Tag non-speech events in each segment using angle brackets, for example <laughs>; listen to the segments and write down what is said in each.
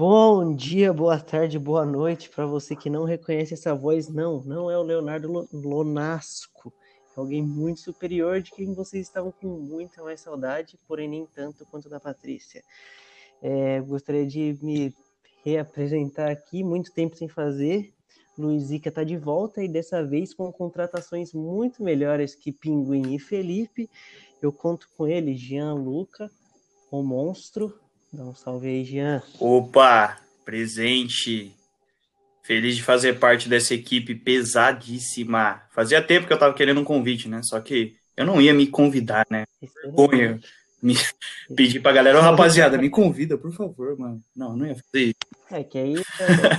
Bom dia, boa tarde, boa noite para você que não reconhece essa voz. Não, não é o Leonardo Lonasco. É alguém muito superior de quem vocês estavam com muita mais saudade, porém nem tanto quanto da Patrícia. É, gostaria de me reapresentar aqui, muito tempo sem fazer. Luizica está de volta e dessa vez com contratações muito melhores que Pinguim e Felipe. Eu conto com ele, Jean Luca, o monstro, Dá um salve aí, Jean. Opa, presente. Feliz de fazer parte dessa equipe pesadíssima. Fazia tempo que eu tava querendo um convite, né? Só que eu não ia me convidar, né? Vergonha. Me <laughs> pedir pra galera, oh, rapaziada, me convida, por favor, mano. Não, não ia fazer isso. É que aí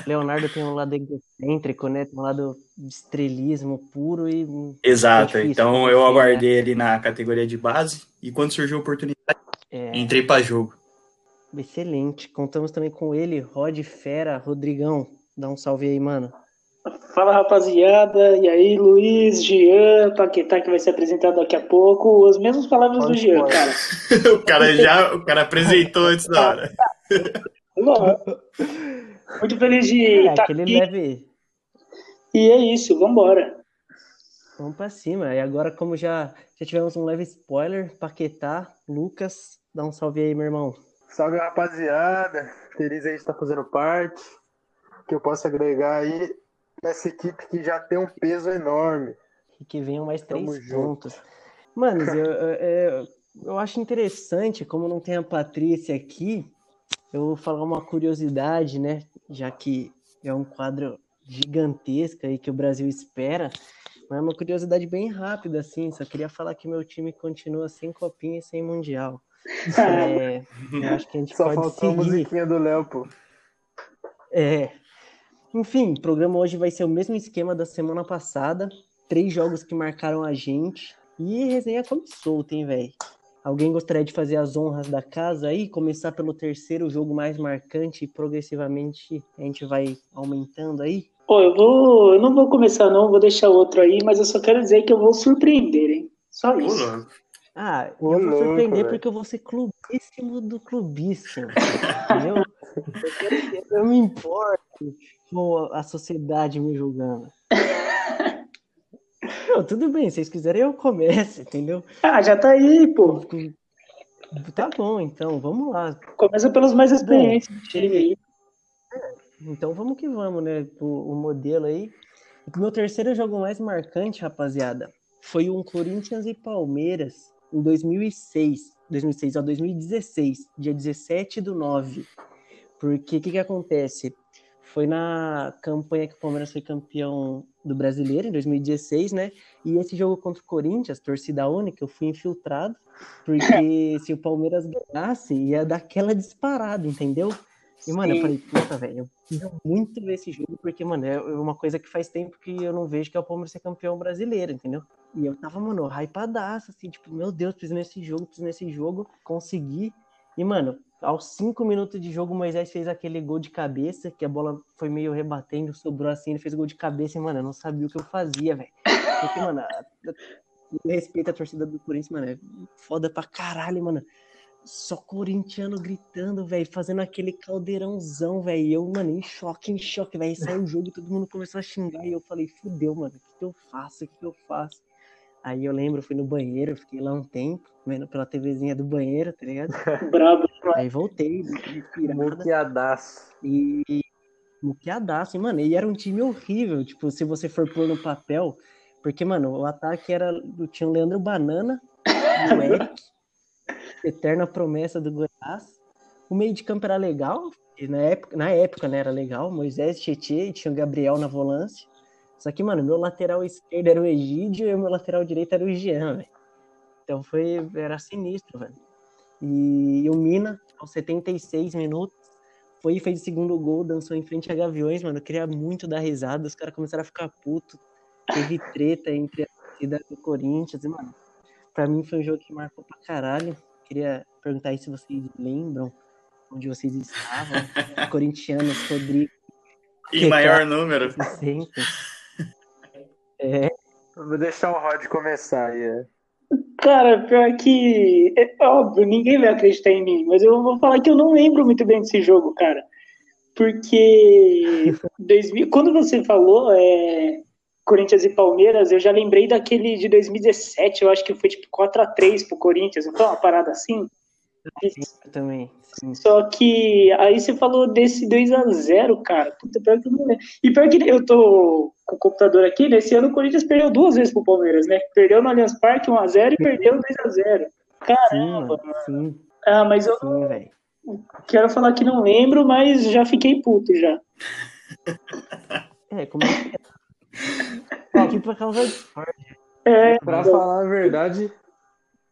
Leonardo tem um lado egocêntrico, né? Tem um lado estrelismo puro e. Exato, difícil, então eu aguardei ali na categoria de base e quando surgiu a oportunidade, é... entrei para jogo. Excelente. Contamos também com ele, Rod Fera, Rodrigão. Dá um salve aí, mano. Fala rapaziada, e aí Luiz, Jean, Paquetá que vai ser apresentado daqui a pouco, as mesmas palavras Pode do Jean, pode. cara. <laughs> o cara já, o cara apresentou antes da hora. Muito feliz de é, estar aqui. Leve... E é isso, vambora. Vamos pra cima. E agora, como já, já tivemos um leve spoiler, Paquetá, Lucas, dá um salve aí, meu irmão. Salve rapaziada, feliz aí de estar fazendo parte. Que eu possa agregar aí nessa equipe que já tem um peso enorme. E que venham mais três Tamo pontos. Junto. Mano, eu, eu, eu acho interessante, como não tem a Patrícia aqui, eu vou falar uma curiosidade, né? Já que é um quadro gigantesco aí que o Brasil espera. Mas é uma curiosidade bem rápida, assim. Só queria falar que meu time continua sem copinha e sem mundial. É, acho que a gente Só pode faltou seguir. a musiquinha do Léo, pô. É. Enfim, o programa hoje vai ser o mesmo esquema da semana passada. Três jogos que marcaram a gente. E resenha como solta, hein, velho? Alguém gostaria de fazer as honras da casa aí? Começar pelo terceiro jogo mais marcante e progressivamente a gente vai aumentando aí? Pô, eu vou. Eu não vou começar, não, vou deixar outro aí, mas eu só quero dizer que eu vou surpreender, hein? Só isso. Olá. Ah, eu vou louco, surpreender véio. porque eu vou ser clubíssimo do clubíssimo. entendeu? Eu, <laughs> eu me importo com a sociedade me julgando. Não, tudo bem, se vocês quiserem eu começo, entendeu? Ah, já tá aí, pô. Tá bom, então, vamos lá. Começa pelos mais experientes do time aí. Então vamos que vamos, né? O, o modelo aí. O meu terceiro jogo mais marcante, rapaziada, foi um Corinthians e Palmeiras em 2006, 2006 a 2016, dia 17 do 9. Porque o que, que acontece? Foi na campanha que o Palmeiras foi campeão do brasileiro, em 2016, né? E esse jogo contra o Corinthians, torcida única, eu fui infiltrado, porque <laughs> se o Palmeiras ganhasse, ia dar aquela disparada, entendeu? E, mano, Sim. eu falei, puta, velho, eu queria muito ver esse jogo, porque, mano, é uma coisa que faz tempo que eu não vejo que é o Palmeiras ser campeão brasileiro, entendeu? E eu tava, mano, hypadaço, assim, tipo, meu Deus, preciso nesse jogo, preciso nesse jogo, consegui. E, mano, aos cinco minutos de jogo, o Moisés fez aquele gol de cabeça, que a bola foi meio rebatendo, sobrou assim, ele fez gol de cabeça e, mano, eu não sabia o que eu fazia, velho. Porque, mano, respeito a torcida do Corinthians, mano, é foda pra caralho, mano. Só corintiano gritando, velho, fazendo aquele caldeirãozão, velho. Eu, mano, em choque, em choque, velho. Saiu o jogo todo mundo começou a xingar. E eu falei, fudeu, mano, o que, que eu faço? O que, que eu faço? Aí eu lembro, fui no banheiro, fiquei lá um tempo, vendo pela TVzinha do banheiro, tá ligado? <laughs> Brabo. Aí voltei, Muqueadaço. E. Muqueadaço, e, mano, e era um time horrível, tipo, se você for pôr no papel, porque, mano, o ataque era. Tinha o Leandro Banana, o <laughs> Eric, eterna promessa do Goiás. O meio de campo era legal, na época, na época né, era legal, Moisés, Tietê, tinha o Gabriel na volância. Só que, mano, meu lateral esquerdo era o Egídio e o meu lateral direito era o Jean, velho. Então foi. Era sinistro, velho. E, e o Mina, aos 76 minutos, foi e fez o segundo gol, dançou em frente a Gaviões, mano. Eu queria muito dar risada, os caras começaram a ficar puto. Teve treta entre a torcida do Corinthians, e, mano, pra mim foi um jogo que marcou pra caralho. Queria perguntar aí se vocês lembram onde vocês estavam. <laughs> Corintianos, Rodrigo. Em maior número. 60. É. Vou deixar o Rod começar aí. É. Cara, pior que. É óbvio, ninguém vai acreditar em mim, mas eu vou falar que eu não lembro muito bem desse jogo, cara. porque <laughs> 2000, quando você falou é, Corinthians e Palmeiras, eu já lembrei daquele de 2017, eu acho que foi tipo 4x3 pro Corinthians, então uma parada assim. Sim, também. Sim. Só que aí você falou desse 2x0, cara. Puta, pior que eu não lembro. E pior que eu tô com o computador aqui, nesse ano o Corinthians perdeu duas vezes pro Palmeiras, né? Perdeu no Allianz Parque 1x0 e perdeu 2x0. Caramba, sim, mano. Sim. Ah, mas eu sim, quero falar que não lembro, mas já fiquei puto já. É, como é que é? Aqui pra causa de É, pra então, falar a verdade,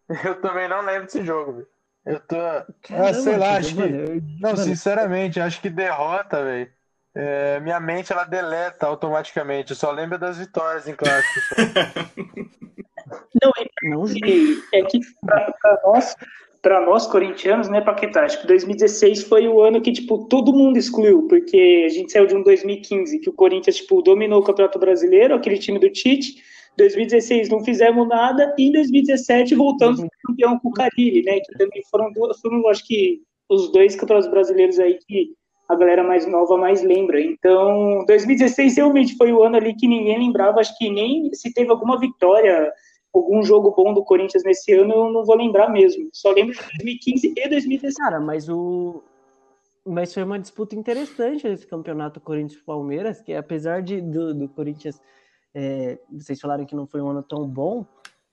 <laughs> eu também não lembro desse jogo, velho. Eu tô. Ah, Caramba, sei lá, acho que. mano, eu- Não, mano, sinceramente, acho que derrota, velho. É, minha mente ela deleta automaticamente. Eu só lembro das vitórias em clássicos. <laughs> não, Não, e é que pra nós, pra nós corintianos, né, Paquetá, acho que 2016 foi o ano que, tipo, todo mundo excluiu, porque a gente saiu de um 2015 que o Corinthians, tipo, dominou o Campeonato Brasileiro, aquele time do Tite, 2016 não fizemos nada, e em 2017 voltamos para campeão com o Carilli, né, que também foram duas, foram, acho que, os dois campeonatos brasileiros aí que a galera mais nova mais lembra. Então, 2016 realmente foi o ano ali que ninguém lembrava, acho que nem se teve alguma vitória, algum jogo bom do Corinthians nesse ano, eu não vou lembrar mesmo. Só lembro de 2015 e 2016. Cara, mas o. Mas foi uma disputa interessante esse campeonato Corinthians-Palmeiras, que apesar de, do, do Corinthians, é, vocês falaram que não foi um ano tão bom,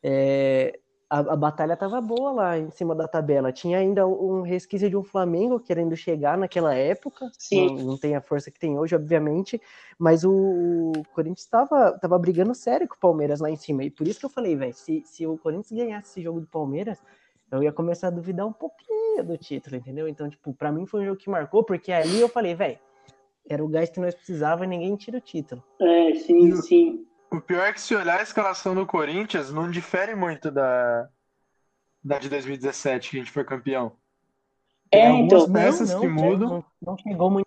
é, a, a batalha tava boa lá em cima da tabela. Tinha ainda um resquício de um Flamengo querendo chegar naquela época. Sim. Não, não tem a força que tem hoje, obviamente, mas o, o Corinthians estava tava brigando sério com o Palmeiras lá em cima. E por isso que eu falei, velho, se, se o Corinthians ganhasse esse jogo do Palmeiras, eu ia começar a duvidar um pouquinho do título, entendeu? Então, tipo, pra mim foi um jogo que marcou, porque ali eu falei, velho, era o gás que nós precisávamos e ninguém tira o título. É, sim, sim. O pior é que se olhar a escalação do Corinthians, não difere muito da, da de 2017, que a gente foi campeão. É, Tem algumas então, peças que não, mudam. Não, não chegou muito.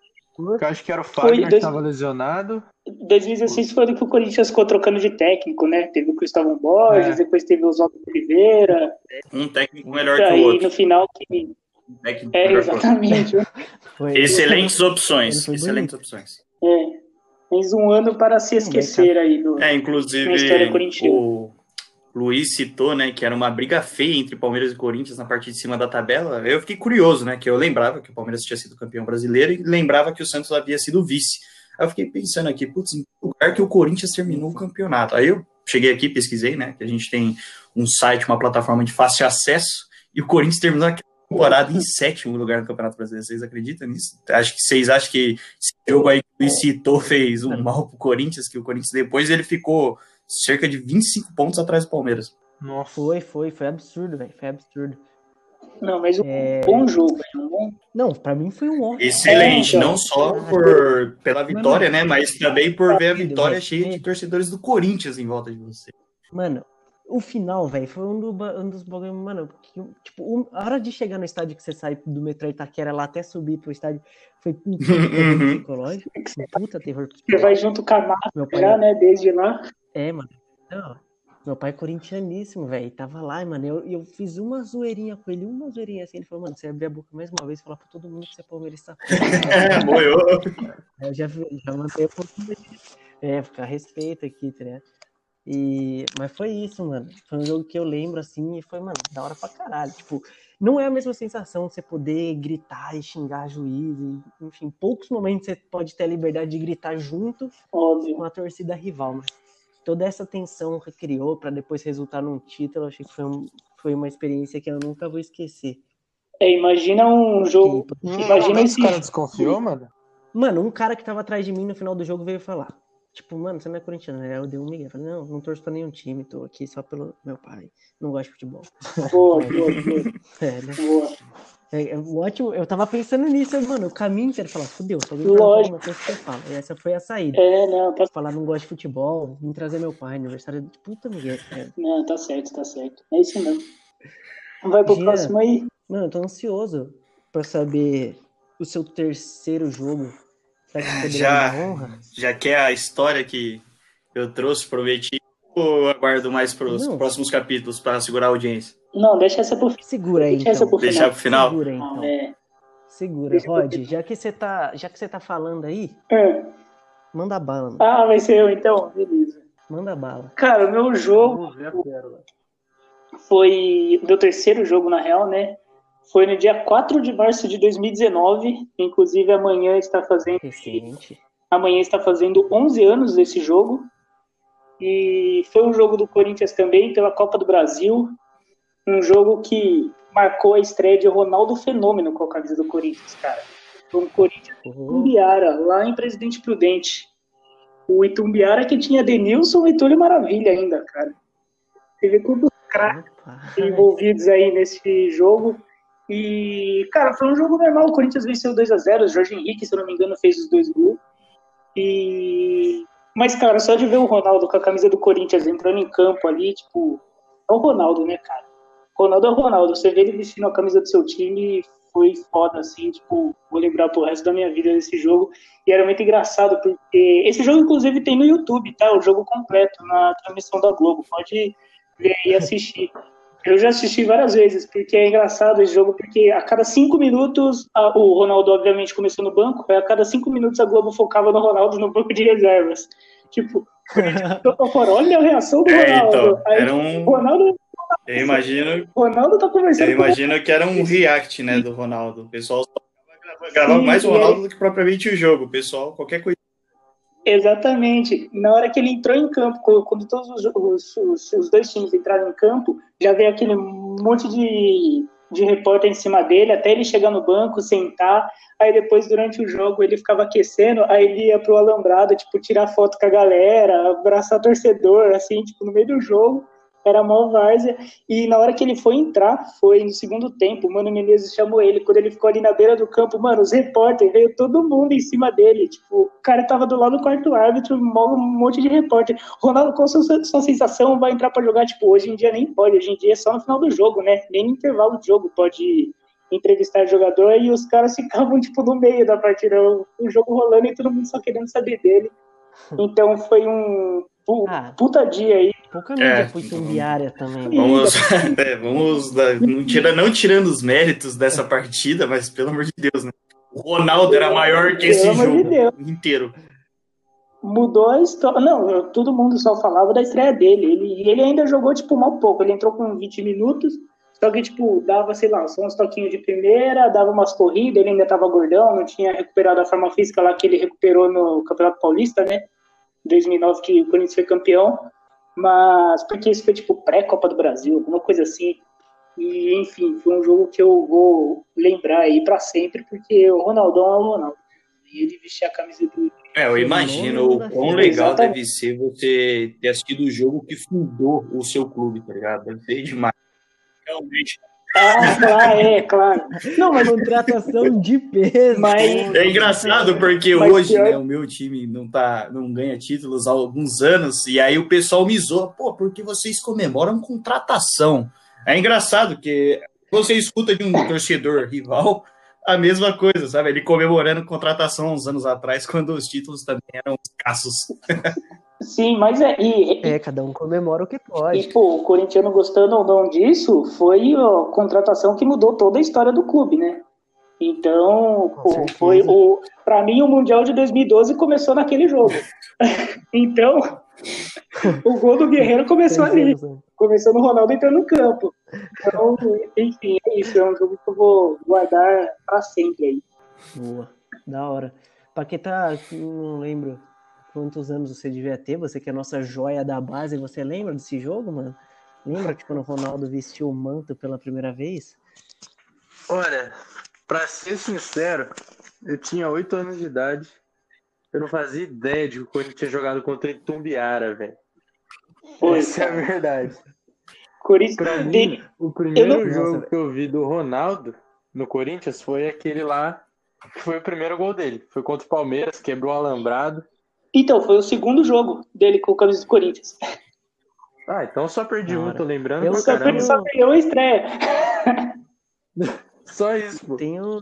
Que eu acho que era o Fagner que dois- estava lesionado. 2016 foi do que o Corinthians ficou trocando de técnico, né? Teve o Cristóvão Borges, É. depois teve o Oswaldo Oliveira, Um técnico melhor e que o aí outro. no final que. Um técnico É, que exatamente. Foi, <laughs> Excelentes opções. Excelentes bonito. opções. É. Mais um ano para se esquecer aí do. É, Na inclusive, história corintiana. o Luiz citou, né, que era uma briga feia entre Palmeiras e Corinthians na parte de cima da tabela. Eu fiquei curioso, né, que eu lembrava que o Palmeiras tinha sido campeão brasileiro e lembrava que o Santos havia sido vice. Aí eu fiquei pensando aqui, putz, em que lugar que o Corinthians terminou o campeonato. Aí eu cheguei aqui, pesquisei, né, que a gente tem um site, uma plataforma de fácil acesso, e o Corinthians terminou a temporada em sétimo lugar no Campeonato Brasileiro. Vocês acreditam nisso? Acho que vocês acham que esse jogo aí que o Luiz citou fez um mal pro Corinthians, que o Corinthians depois ele ficou cerca de 25 pontos atrás do Palmeiras. Nossa. Foi, foi, foi absurdo, velho. Foi absurdo. Não, mas um É, bom jogo. né? Um bom- Não, pra mim foi um ótimo. Excelente, É, então. não só por, pela vitória, Mano, né, mas também por ver a Partido, vitória cheia de torcedores do Corinthians em volta de você. Mano, o final, velho, foi um, do, um dos bagulhos, mano, que, tipo, um- a hora de chegar no estádio que você sai do metrô Itaquera lá até subir pro estádio, foi um <laughs> terror Uhum. psicológico, um puta terror Você vai junto com a mata Meu pai, já, né? Desde lá. é, mano, não, meu pai é corintianíssimo, velho, tava lá, mano, eu, eu fiz uma zoeirinha com ele, uma zoeirinha assim, ele falou, mano, você abrir a boca mais uma vez e falar pra todo mundo que você é palmeirista. <laughs> É, boiou. Eu já, já mandei um pouquinho de. É, ficar respeito aqui, tá ligado? E, mas foi isso, mano. Foi um jogo que eu lembro assim e foi, mano, da hora pra caralho. Tipo, não é a mesma sensação você poder gritar e xingar juiz. E, enfim, poucos momentos você pode ter a liberdade de gritar junto Óbvio. com a torcida rival, mas toda essa tensão que criou pra depois resultar num título, eu achei que foi, um- foi uma experiência que eu nunca vou esquecer. É, imagina um jogo. Imagina esse esse. cara desconfiou, mano? Mano, um cara que tava atrás de mim no final do jogo veio falar. Tipo, mano, você não é corintiano, né? Eu dei um migué. Falei, não, não torço pra nenhum time, tô aqui só pelo meu pai. Não gosto de futebol. <laughs> Boa, boa, boa. <laughs> É, né? boa. É, é ótimo, eu tava pensando nisso, mano, o caminho inteiro falar, fudeu, se alguém Lógico. coisa que eu falo. E essa foi a saída. É, não, tá, Falar, não gosto de futebol, vim trazer meu pai, aniversário de puta migué. cara. não, tá certo, tá certo. É isso mesmo. Vai pro Gia. próximo aí. Mano, eu tô ansioso pra saber o seu terceiro jogo. Será que poderia Já. me dar honra? Já que é a história que eu trouxe, prometi, ou aguardo mais para os próximos capítulos para segurar a audiência? Não, deixa essa pro final. Segura aí, Deixa essa então. pro Deixar final. pro final? Segura então. é. Segura, Rod, já que você tá, já que você tá falando aí, É. manda bala, mano. Ah, vai ser eu então? Beleza. Manda bala. Cara, o meu jogo Vamos ver a pérola. foi. Meu terceiro jogo, na real, né? Foi no dia 4 de março de 2019. Inclusive, amanhã está fazendo. Recente. Amanhã está fazendo 11 anos esse jogo. E foi um jogo do Corinthians também, pela Copa do Brasil. Um jogo que marcou a estreia de Ronaldo Fenômeno com a camisa do Corinthians, cara. Foi um Corinthians Oh, Itumbiara, lá em Presidente Prudente. O Itumbiara que tinha Denilson e Túlio Maravilha ainda, cara. Teve quantos craques envolvidos aí nesse jogo. E, cara, foi um jogo normal. O Corinthians venceu 2 a 0 O Jorge Henrique, se eu não me engano, fez os dois gols. E... Mas, cara, só de ver o Ronaldo com a camisa do Corinthians entrando em campo ali, tipo, é o Ronaldo, né, cara? Ronaldo é o Ronaldo. Você vê ele vestindo a camisa do seu time, foi foda, assim, tipo, vou lembrar pro resto da minha vida desse jogo. E era muito engraçado, porque esse jogo, inclusive, tem no YouTube, tá? O jogo completo, na transmissão da Globo. Pode ver e assistir. Eu já assisti várias vezes, porque é engraçado esse jogo, porque a cada cinco minutos, a- o Ronaldo obviamente começou no banco, a cada cinco minutos a Globo focava no Ronaldo no banco de reservas. Tipo, fora, olha a reação do É, Ronaldo. então, Aí, era um. Ronaldo, Eu imagino, Ronaldo tá conversando eu com imagino que era um react, né, do Ronaldo. O pessoal só gravava, gravava Sim, mais o Ronaldo do que propriamente o jogo. O pessoal, qualquer coisa. Exatamente. Na hora que ele entrou em campo, quando- todos os, os- os- os dois times entraram em campo, já veio aquele monte de, de repórter em cima dele, até ele chegar no banco, sentar. Aí depois, durante o jogo, ele ficava aquecendo, aí ele ia pro alambrado, tipo, tirar foto com a galera, abraçar torcedor, assim, tipo, no meio do jogo. Era mó várzea. E na hora que ele foi entrar, foi no segundo tempo, o Mano Menezes chamou ele. Quando ele ficou ali na beira do campo, mano, os repórteres, veio todo mundo em cima dele. Tipo, o cara tava do lado do quarto árbitro, um monte de repórter. Ronaldo, qual a sua, sua sensação? Vai entrar pra jogar? Tipo, hoje em dia nem pode, hoje em dia é só no final do jogo, né? Nem no intervalo do jogo pode entrevistar jogador e os caras ficavam, <laughs> tipo, no meio da partida, o, o jogo rolando e todo mundo só querendo saber dele. <laughs> Então foi um Ah. puta dia aí. Pouca mídia É, foi tumbiária também. né? Vamos, <laughs> é, vamos não, tira, não tirando os méritos dessa partida, mas pelo amor de Deus, né? O Ronaldo era maior que esse de jogo Deus. inteiro. mudou a história. Não, eu- todo mundo só falava da estreia dele. Ele, e ele ainda jogou, tipo, mal pouco. Ele entrou com 20 minutos, só que, tipo, dava, sei lá, só uns toquinhos de primeira, dava umas corridas, ele ainda tava gordão, não tinha recuperado a forma física lá que ele recuperou no Campeonato Paulista, né? 2009 que o Corinthians foi campeão. Mas, porque isso foi, tipo, pré-Copa do Brasil, alguma coisa assim. E, enfim, foi um jogo que eu vou lembrar aí pra sempre, porque o Ronaldão é o Ronaldo. E ele vestia a camisa do É, eu imagino o quão legal deve ser você ter assistido o jogo que fundou o seu clube, tá ligado? Deve ser demais. Realmente. Ah, claro, é, claro. Não, mas Contratação de peso. Mas- É engraçado porque Mas hoje, pior- né, o meu time não tá, não ganha títulos há alguns anos e aí o pessoal me zoa, pô, porque vocês comemoram contratação. É engraçado que você escuta de um torcedor rival a mesma coisa, sabe? Ele comemorando contratação uns anos atrás quando os títulos também eram escassos. <laughs> sim, mas é. E, É, cada um comemora o que e, pode. pô, o corintiano gostando ou não disso, foi a contratação que mudou toda a história do clube, né? Então, pô, foi o. Pra mim, o Mundial de 2012 começou naquele jogo. <laughs> então, o gol do Guerreiro começou ali. Começou no Ronaldo entrando no campo. Então, enfim, é isso. É um jogo que eu vou guardar pra sempre aí. Boa, da hora. Paquetá, não lembro quantos anos você devia ter, você que é a nossa joia da base, você lembra desse jogo, mano? Lembra que quando o Ronaldo vestiu o manto pela primeira vez? Olha, pra ser sincero, eu tinha 8 anos de idade. Eu não fazia ideia de que o Corinthians tinha jogado contra o Itumbiara, velho. Essa é a verdade. Corinthians. Pra mim, o primeiro não- jogo Nossa, que eu vi do Ronaldo no Corinthians foi aquele lá que foi o primeiro gol dele. Foi contra o Palmeiras, quebrou o alambrado. Então, foi o segundo jogo dele com o camisa do Corinthians. <laughs> Ah, então só perdi Da um, tô lembrando Eu Só, caramba. per- só perdeu a estreia. <laughs> Só isso, pô. Tenho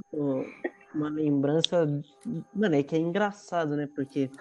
uma lembrança, mano, é que é engraçado, né? Porque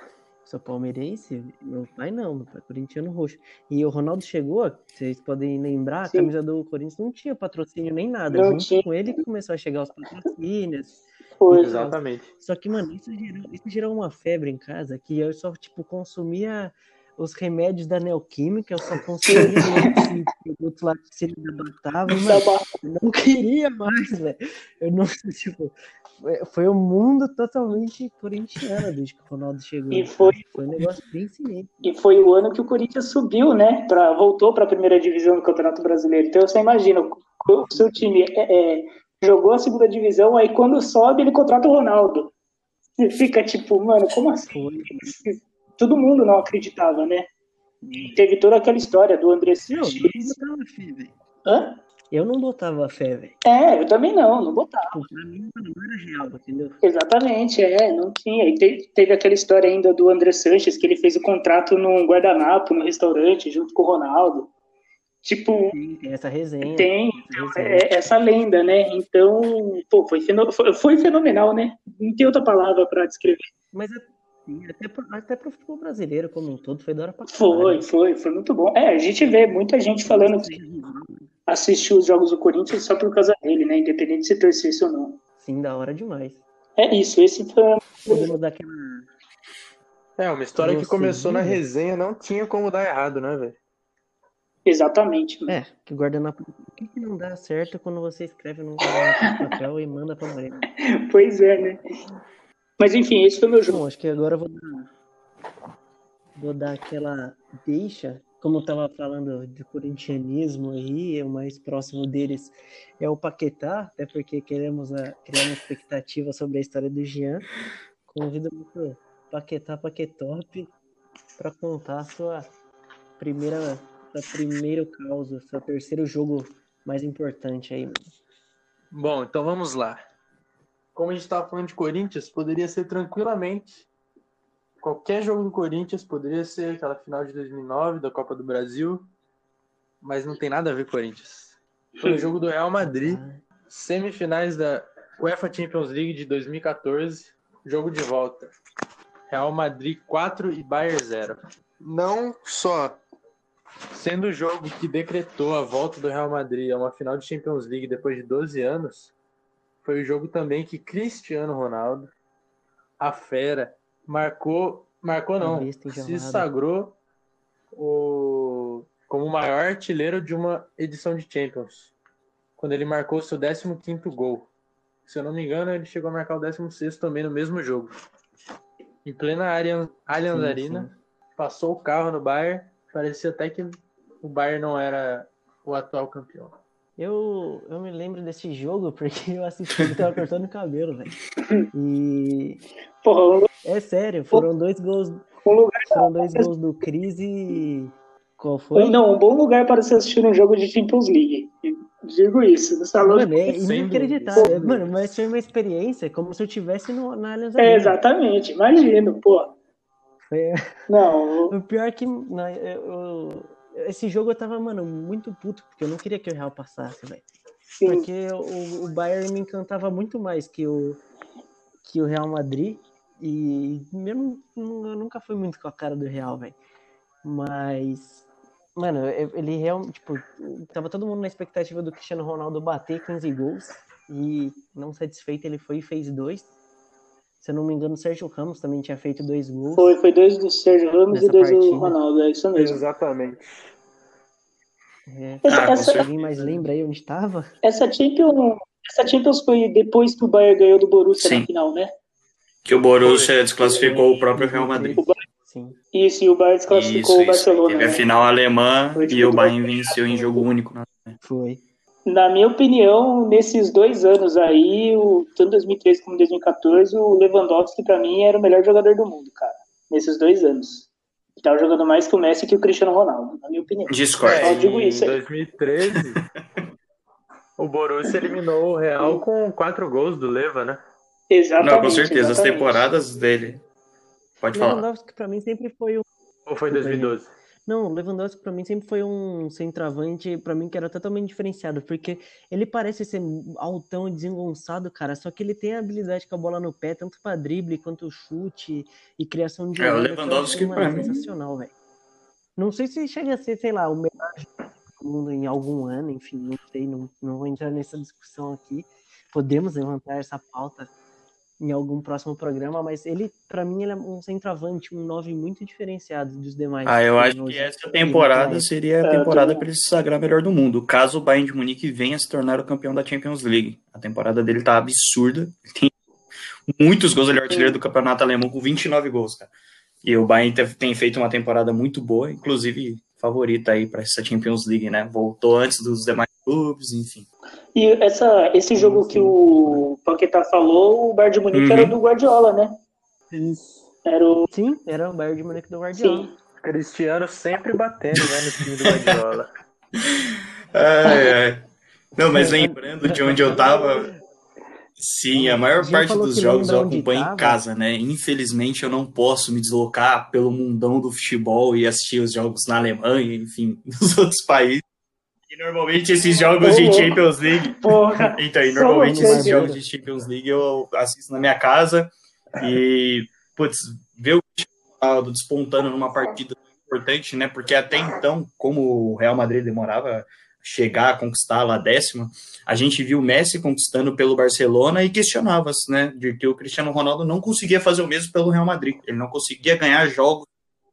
sou palmeirense, meu pai não, meu pai é corintiano roxo. E o Ronaldo chegou, vocês podem lembrar, a Sim. camisa do Corinthians não tinha patrocínio nem nada. Não Junto tinha. com ele começou a chegar os patrocínios. Foi. Exatamente. Só que, mano, isso gerou, isso gerou uma febre em casa que eu só, tipo, consumia os remédios da Neoquímica, eu só consumia esse produto lá que se mano, eu não queria mais, velho. Eu não, <laughs> tipo, foi, foi um mundo totalmente corintiano desde que o Ronaldo chegou. E foi- Foi um negócio bem sinistro. E foi o ano que o Corinthians subiu, né? Pra, voltou para a primeira divisão do Campeonato Brasileiro. Então você imagina, o, o seu time é, é, jogou a segunda divisão, aí quando sobe, ele contrata o Ronaldo. Você fica tipo, mano, como assim? Todo mundo não acreditava, né? E teve toda aquela história do André Sanches. não botava fé, velho. Hã? Eu não botava fé, velho. É, eu também não, não botava. Tipo, Pra mim, não era real, entendeu? Exatamente, é, não tinha. E te- teve aquela história ainda do André Sanches, que ele fez o contrato num guardanapo, no restaurante, junto com o Ronaldo. Tipo, Tem, tem essa resenha. tem essa resenha. é, essa lenda, né? Então, pô, foi, feno- foi, foi fenomenal, né? Não tem outra palavra pra descrever. Mas assim, até, pro- até pro futebol brasileiro como um todo foi da hora pra Foi, caralho. foi, foi muito bom. É, a gente vê muita gente falando que assistiu os jogos do Corinthians só por causa dele, né? Independente se torcesse ou não. Sim, da hora demais. É isso, esse foi. Podemos dar aquela. É, uma história que começou na resenha não tinha como dar errado, né, velho? Exatamente. É, que guardanapo. Por que, que não dá certo quando você escreve num papel e manda pra Maria? <laughs> Pois é, né? Mas enfim, esse foi o meu jogo. Bom, acho que agora eu vou dar. Vou dar aquela deixa. Como eu tava falando de corintianismo aí, o mais próximo deles é o Paquetá, até porque queremos a, criar uma expectativa sobre a história do Jean. Convido muito Paquetá Paquetop para contar a sua primeira, seu primeiro caos, seu terceiro jogo mais importante aí. mano. Bom, então vamos lá. Como a gente estava falando de Corinthians, poderia ser tranquilamente qualquer jogo do Corinthians, poderia ser aquela final de 2009 da Copa do Brasil, mas não tem nada a ver com Corinthians. Foi o jogo do Real Madrid, semifinais da UEFA Champions League de 2014, jogo de volta. Real Madrid 4 e Bayern 0. Não só sendo o jogo que decretou a volta do Real Madrid a uma final de Champions League depois de 12 anos, foi o jogo também que Cristiano Ronaldo, a fera, marcou, marcou não, se sagrou o, como o maior artilheiro de uma edição de Champions, quando ele marcou seu 15º gol. Se eu não me engano, ele chegou a marcar o 16º também no mesmo jogo. Em plena área, Allianz sim, Arena, sim. passou o carro no Bayern, parecia até que o Bayern não era o atual campeão. Eu, eu me lembro desse jogo porque eu assisti ele tava cortando o cabelo, velho. E Porra, um- é sério, foram dois gols, um lugar. foram dois gols do Cris e qual foi? Não, um bom lugar para se assistir um jogo de Champions League. Digo isso, de Mano, é inacreditável. Mano, mas foi uma experiência como se eu tivesse no, na Allianz É, exatamente, imagino, pô. Foi- Não, <laughs> O pior é que na- eu- eu- esse jogo eu tava, mano, muito puto, porque eu não queria que o Real passasse, velho. Porque o, o Bayern me encantava muito mais que o, que o Real Madrid. E eu, não- não- eu nunca fui muito com a cara do Real, velho. Mas, mano, ele realmente, tipo, tava todo mundo na expectativa do Cristiano Ronaldo bater 15 gols. E não satisfeito, ele foi e fez dois. Se eu não me engano, o Sérgio Ramos também tinha feito dois gols. foi, foi dois do Sérgio Ramos e dois do partida. Ronaldo, é isso mesmo. Exatamente. É. Ah, essa. Alguém mais lembra aí onde estava? essa Champions, essa Champions foi depois que o Bayern ganhou do Borussia Sim. na final, né? Que o Borussia desclassificou o próprio Real Madrid. Sim. Isso, e o Bayern desclassificou Isso, o isso. Barcelona. Teve a né? final alemã Foi e o disputou. Bayern venceu em jogo único. né? Foi. Na minha opinião, nesses dois anos aí, o, tanto 2013 como 2014, o Lewandowski, pra mim, era o melhor jogador do mundo, cara. Nesses dois anos. Ele tava jogando mais que o Messi e que o Cristiano Ronaldo, na minha opinião. Discord. Eu digo em isso aí. 2013, <laughs> o Borussia eliminou o Real com quatro gols do Leva, né? Exatamente. Não, com certeza. As exatamente. temporadas dele. Pode falar. Lewandowski pra mim sempre foi um Ou foi 2012? Não, o Lewandowski pra mim sempre foi um centroavante, pra mim que era totalmente diferenciado, porque ele parece ser altão e desengonçado, cara, só que ele tem a habilidade com a bola no pé, tanto pra drible quanto chute e criação de É, o Lewandowski, mano, pra mim- sensacional, velho. Não sei se chega a ser, sei lá, o melhor mundo em algum ano, enfim, não sei, não, não vou entrar nessa discussão aqui. Podemos levantar essa pauta em algum próximo programa, mas ele, para mim, ele é um centroavante, um 9 muito diferenciado dos demais. Ah, eu acho que essa temporada seria a é, temporada para ele se sagrar melhor do mundo. Caso o Bayern de Munique venha se tornar o campeão da Champions League. A temporada dele tá absurda. Tem muitos gols, ele é artilheiro do campeonato alemão com 29 gols, cara. E o Bayern tem feito uma temporada muito boa, inclusive favorita aí para essa Champions League, né? Voltou antes dos demais clubes, enfim. E essa, esse jogo sim, sim. que o Paquetá falou, o Bayern de Munique uhum. era do Guardiola, né? Isso. Era o... Sim, era o Bayern de Munique do Guardiola. Sim. Cristiano sempre batendo né, no time do Guardiola. <laughs> ai, ai. Não, mas lembrando de onde eu tava, Sim, a maior parte dos jogos eu acompanho em casa, né? Infelizmente eu não posso me deslocar pelo mundão do futebol e assistir os jogos na Alemanha, enfim, <laughs> nos outros países. E normalmente esses jogos de Champions League. Porra, <laughs> então, e normalmente esses jogos de Champions League eu assisto na minha casa e, putz, ver o Ronaldo despontando numa partida importante, né? Porque até então, como o Real Madrid demorava chegar a conquistar lá a décima, a gente viu o Messi conquistando pelo Barcelona e questionava-se, né, de que o Cristiano Ronaldo não conseguia fazer o mesmo pelo Real Madrid. Ele não conseguia ganhar jogos,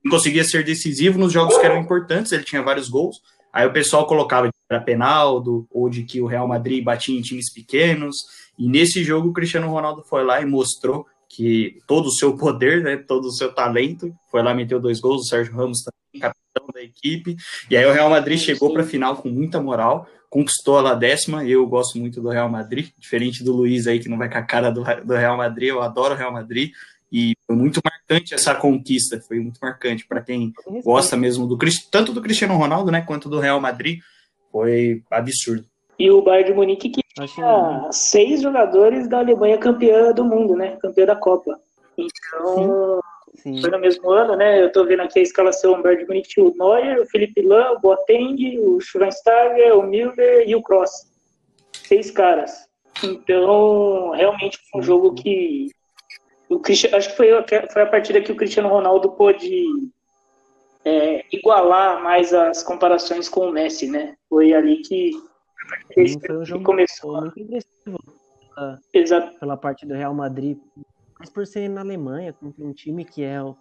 não conseguia ser decisivo nos jogos que eram importantes, ele tinha vários gols. Aí o pessoal colocava de era penaldo, ou de que o Real Madrid batia em times pequenos. E nesse jogo o Cristiano Ronaldo foi lá e mostrou que todo o seu poder, né, todo o seu talento, foi lá meteu dois gols, o Sérgio Ramos também, capitão da equipe. E aí o Real Madrid chegou para a final com muita moral, conquistou a décima. Eu gosto muito do Real Madrid, diferente do Luiz aí que não vai com a cara do, do Real Madrid. Eu adoro o Real Madrid e foi muito marcante essa conquista, foi muito marcante para quem gosta mesmo do tanto do Cristiano Ronaldo, né, quanto do Real Madrid. Foi absurdo. E o Bayern de Munique que tinha seis jogadores da Alemanha campeã do mundo, né? Campeã da Copa. Então, Sim. Sim. foi no mesmo ano, né? Eu tô vendo aqui a escalação Bayern de Munique, o Neuer, o Felipe Lam, o Boateng, o Schweinsteiger, o Milner e o Cross. Seis caras. Então, realmente foi um jogo que o Cristiano, acho que foi, foi a partida que o Cristiano Ronaldo pôde é, igualar mais as comparações com o Messi, né? Foi ali que Sim, foi um jogo começou. muito agressivo pela, Exato. pela parte do Real Madrid, mas por ser na Alemanha, contra um time que é o,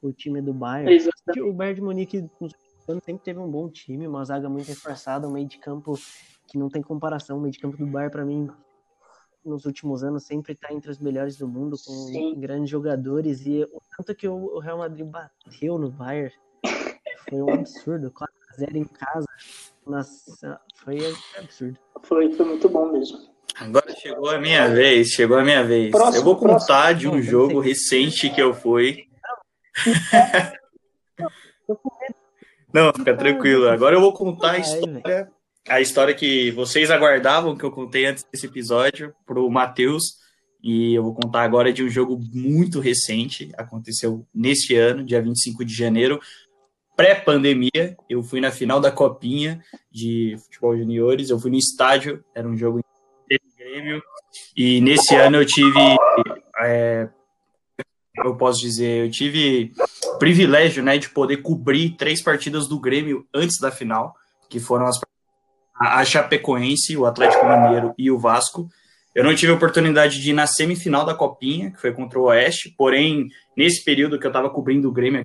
o time do Bayern. Exato. O Bayern de Munique sempre teve um bom time, uma zaga muito reforçada, um meio de campo que não tem comparação. O meio de campo do Bayern, para mim, nos últimos anos, sempre está entre os melhores do mundo, com Sim. grandes jogadores. E o tanto que o Real Madrid bateu no Bayern foi um absurdo. 4x0 em casa. Nossa, foi absurdo. Foi, foi muito bom mesmo. Agora chegou a minha vez, chegou a minha vez. Próximo, eu vou contar próximo. de um jogo recente que eu fui. Não, fica tranquilo. Agora eu vou contar a história, a história que vocês aguardavam que eu contei antes desse episódio pro Matheus. E eu vou contar agora de um jogo muito recente, aconteceu neste ano, dia 25 de janeiro, pré-pandemia, eu fui na final da Copinha de futebol juniores, eu fui no estádio, era um jogo em Grêmio, e nesse ano eu tive, é, eu posso dizer, eu tive privilégio, né, de poder cobrir três partidas do Grêmio antes da final, que foram as a Chapecoense, o Atlético Mineiro e o Vasco. Eu não tive a oportunidade de ir na semifinal da Copinha, que foi contra o Oeste, porém, nesse período que eu estava cobrindo o Grêmio,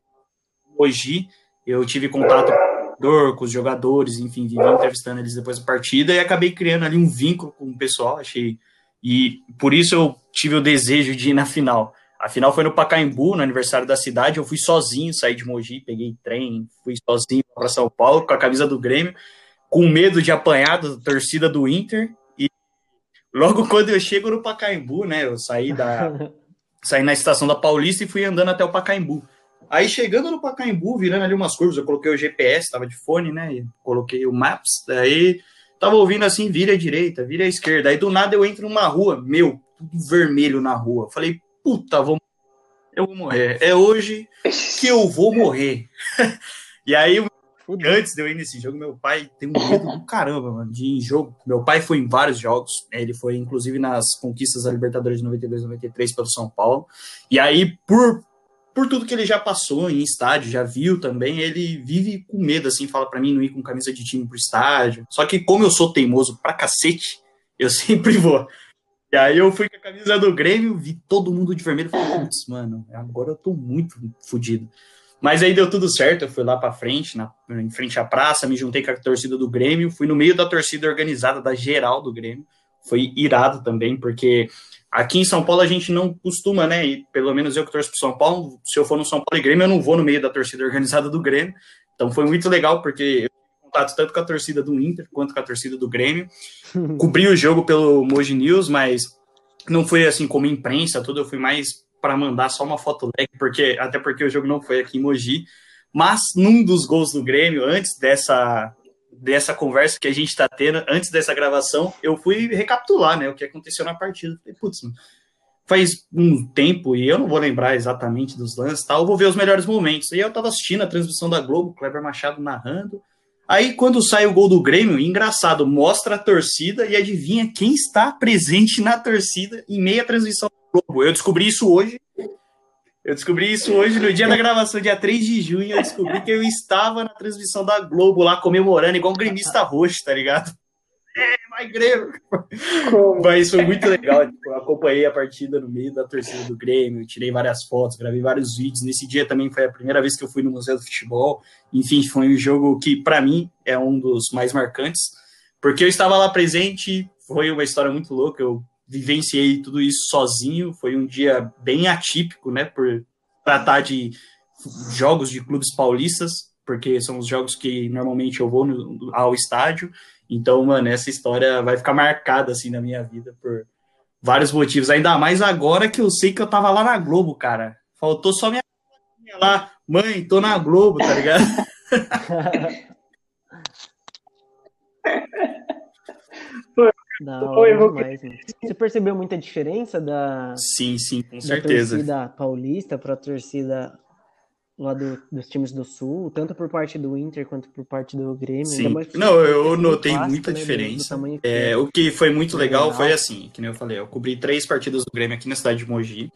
hoje eu tive contato com os jogadores, enfim, vivi entrevistando eles depois da partida e acabei criando ali um vínculo com o pessoal, achei. E por isso eu tive o desejo de ir na final. A final foi no Pacaembu, no aniversário da cidade. Eu fui sozinho, saí de Mogi, peguei trem, fui sozinho para São Paulo com a camisa do Grêmio, com medo de apanhar da torcida do Inter. E logo quando eu chego no Pacaembu, né, eu saí da <laughs> saí na estação da Paulista e fui andando até o Pacaembu. Aí chegando no Pacaembu, virando ali umas curvas, eu coloquei o GPS, tava de fone, né? E coloquei o Maps, daí tava ouvindo assim, vira à direita, vira à esquerda. Aí do nada eu entro numa rua, meu, tudo vermelho na rua. Falei, puta, vou eu vou morrer. É hoje que eu vou morrer. <laughs> e aí, antes de eu ir nesse jogo, meu pai tem um medo do caramba, mano, de ir em jogo. Meu pai foi em vários jogos, né? ele foi inclusive nas conquistas da Libertadores de 92 93 pelo São Paulo. E aí, por por tudo que ele já passou em estádio, já viu também, ele vive com medo, assim, fala para mim não ir com camisa de time pro estádio. Só que como eu sou teimoso pra cacete, eu <laughs> sempre vou. E aí eu fui com a camisa do Grêmio, vi todo mundo de vermelho e falei, putz, mano, agora eu tô muito fodido. Mas aí deu tudo certo, eu fui lá pra frente, na, em frente à praça, me juntei com a torcida do Grêmio, fui no meio da torcida organizada da geral do Grêmio. Foi irado também, porque aqui em São Paulo a gente não costuma, né? E pelo menos eu que torço pro São Paulo, se eu for no São Paulo e Grêmio, eu não vou no meio da torcida organizada do Grêmio. Então foi muito legal, porque eu tive contato tanto com a torcida do Inter quanto com a torcida do Grêmio. <laughs> Cobri o jogo pelo Moji News, mas não foi assim como imprensa, tudo. Eu fui mais para mandar só uma foto leg, porque até porque o jogo não foi aqui em Mogi. Mas num dos gols do Grêmio, antes dessa dessa conversa que a gente está tendo, antes dessa gravação, eu fui recapitular, né, o que aconteceu na partida. Falei, putz, faz um tempo e eu não vou lembrar exatamente dos lances, tal, eu vou ver os melhores momentos. E eu estava assistindo a transmissão da Globo, Kleber Machado narrando. Aí quando sai o gol do Grêmio, engraçado, mostra a torcida e adivinha quem está presente na torcida em meia transmissão Globo. Eu descobri isso hoje. Eu descobri isso hoje, no dia da gravação, dia 3 de junho, eu descobri que eu estava na transmissão da Globo lá comemorando, igual um gremista roxo, tá ligado? É, vai Grêmio! <laughs> Mas foi muito legal, tipo, eu acompanhei a partida no meio da torcida do Grêmio, tirei várias fotos, gravei vários vídeos. Nesse dia também foi a primeira vez que eu fui no Museu do Futebol. Enfim, foi um jogo que, para mim, é um dos mais marcantes, porque eu estava lá presente, foi uma história muito louca, eu vivenciei tudo isso sozinho. Foi um dia bem atípico, né? Por tratar de jogos de clubes paulistas, porque são os jogos que normalmente eu vou no, ao estádio. Então, mano, essa história vai ficar marcada assim na minha vida por vários motivos. Ainda mais agora que eu sei que eu tava lá na Globo, cara. Faltou só minha lá, mãe, tô na Globo, tá ligado? <laughs> <laughs> <laughs> Da hora demais, mano. Você percebeu muita diferença da. Sim, sim, com certeza. Da torcida paulista para a torcida lá do, dos times do Sul, tanto por parte do Inter quanto por parte do Grêmio. Sim. Não, eu notei clássico, muita né, diferença. Do, do é, o que foi muito legal, foi assim, que nem eu falei, eu cobri três partidas do Grêmio aqui na cidade de Mogi.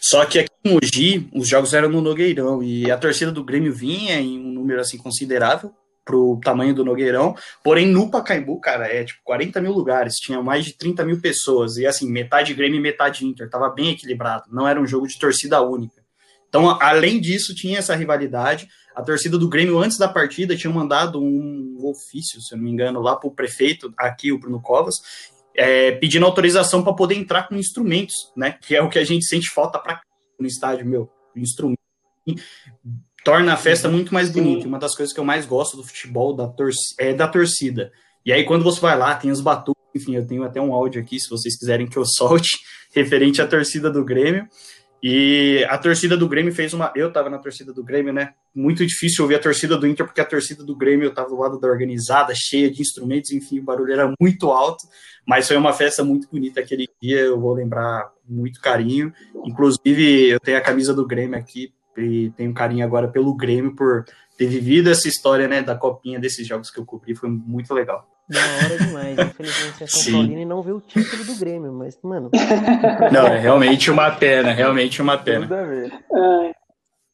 Só que aqui em Mogi, os jogos eram no Nogueirão e a torcida do Grêmio vinha em um número assim considerável pro tamanho do Nogueirão. Porém, no Pacaembu, cara, é tipo 40 mil lugares, tinha mais de 30 mil pessoas. E assim, metade Grêmio e metade Inter. Tava bem equilibrado. Não era um jogo de torcida única. Então, além disso, tinha essa rivalidade. A torcida do Grêmio, antes da partida, tinha mandado um ofício, se eu não me engano, lá para o prefeito, aqui, o Bruno Covas, é, pedindo autorização para poder entrar com instrumentos, né? Que é o que a gente sente falta para no estádio, meu. Instrumento torna a festa muito mais bonita. Uma das coisas que eu mais gosto do futebol da é da torcida. E aí, quando você vai lá, tem os batuques, enfim, eu tenho até um áudio aqui, se vocês quiserem que eu <laughs> solte, referente à torcida do Grêmio. E a torcida do Grêmio fez uma. Eu tava na torcida do Grêmio, né? Muito difícil ouvir a torcida do Inter, porque a torcida do Grêmio eu tava do lado da organizada, cheia de instrumentos, enfim, o barulho era muito alto. Mas foi uma festa muito bonita aquele dia, eu vou lembrar com muito carinho. Inclusive, eu tenho a camisa do Grêmio aqui, e tenho carinho agora pelo Grêmio por ter vivido essa história, né, da copinha desses jogos que eu cobri, foi muito legal. Da hora demais, infelizmente é São Paulino e não vê o título do Grêmio, mas, mano. <laughs> Não, é realmente uma pena, realmente uma pena. Tudo a ver.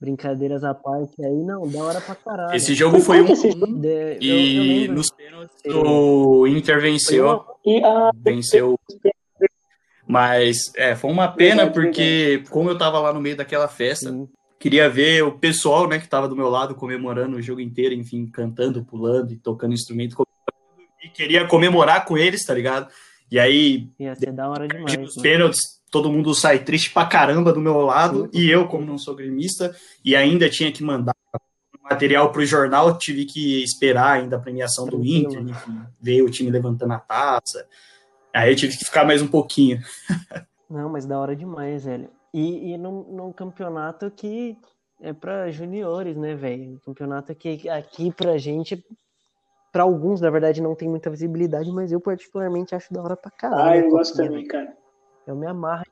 Brincadeiras à parte aí, não, da hora pra caralho. Esse jogo foi um. De, e eu, eu nos pênaltis o Inter venceu. Venceu. Mas é, foi uma pena porque, como eu tava lá no meio daquela festa, Sim queria ver o pessoal, né, que estava do meu lado comemorando o jogo inteiro, enfim, cantando, pulando e tocando instrumento, e queria comemorar com eles, tá ligado? E aí, ia ser da hora demais. Os né? pênaltis, todo mundo sai triste pra caramba do meu lado, e eu, como não sou gremista, e ainda tinha que mandar material pro jornal, tive que esperar ainda a premiação do Inter, enfim, ver o time levantando a taça. Aí eu tive que ficar mais um pouquinho. <laughs> Não, mas da hora demais, velho. E, e num, num campeonato que é para juniores, né, velho? Campeonato que aqui pra gente, para alguns, na verdade, não tem muita visibilidade, mas eu particularmente acho da hora pra caralho. Ah, eu gosto também, cara. Eu me amarro,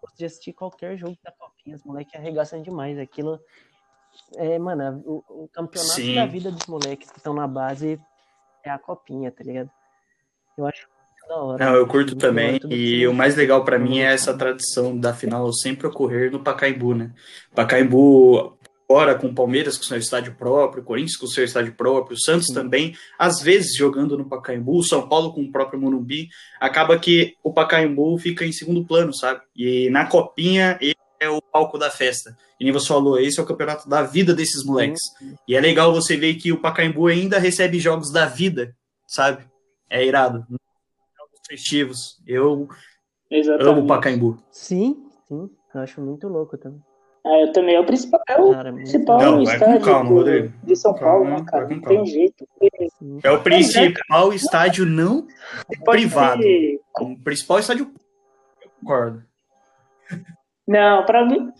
gosto de assistir qualquer jogo da Copinha, os moleques arregaçam demais. Aquilo é, mano, o, o campeonato Sim. da vida dos moleques que estão na base é a Copinha, tá ligado? Eu acho não, eu curto também. E o mais legal para mim é essa tradição da final sempre ocorrer no Pacaembu, né? Pacaembu, Agora com o Palmeiras com seu estádio próprio, Corinthians com seu estádio próprio, Santos Sim. também, às vezes jogando no Pacaembu, São Paulo com o próprio Morumbi, acaba que o Pacaembu fica em segundo plano, sabe? E na copinha ele é o palco da festa. E nem você falou, esse é o campeonato da vida desses moleques. Sim. E é legal você ver que o Pacaembu ainda recebe jogos da vida, sabe? É irado. Festivos. Eu Exatamente. amo o Pacaembu. Sim, sim. Eu acho muito louco também. Ah, eu também. É o principal, é o cara, principal não, estádio calma, do, de São Paulo, né, cara? Não tem jeito. É o principal é, estádio não privado. Ter... O principal estádio. Eu concordo. Não, pra mim.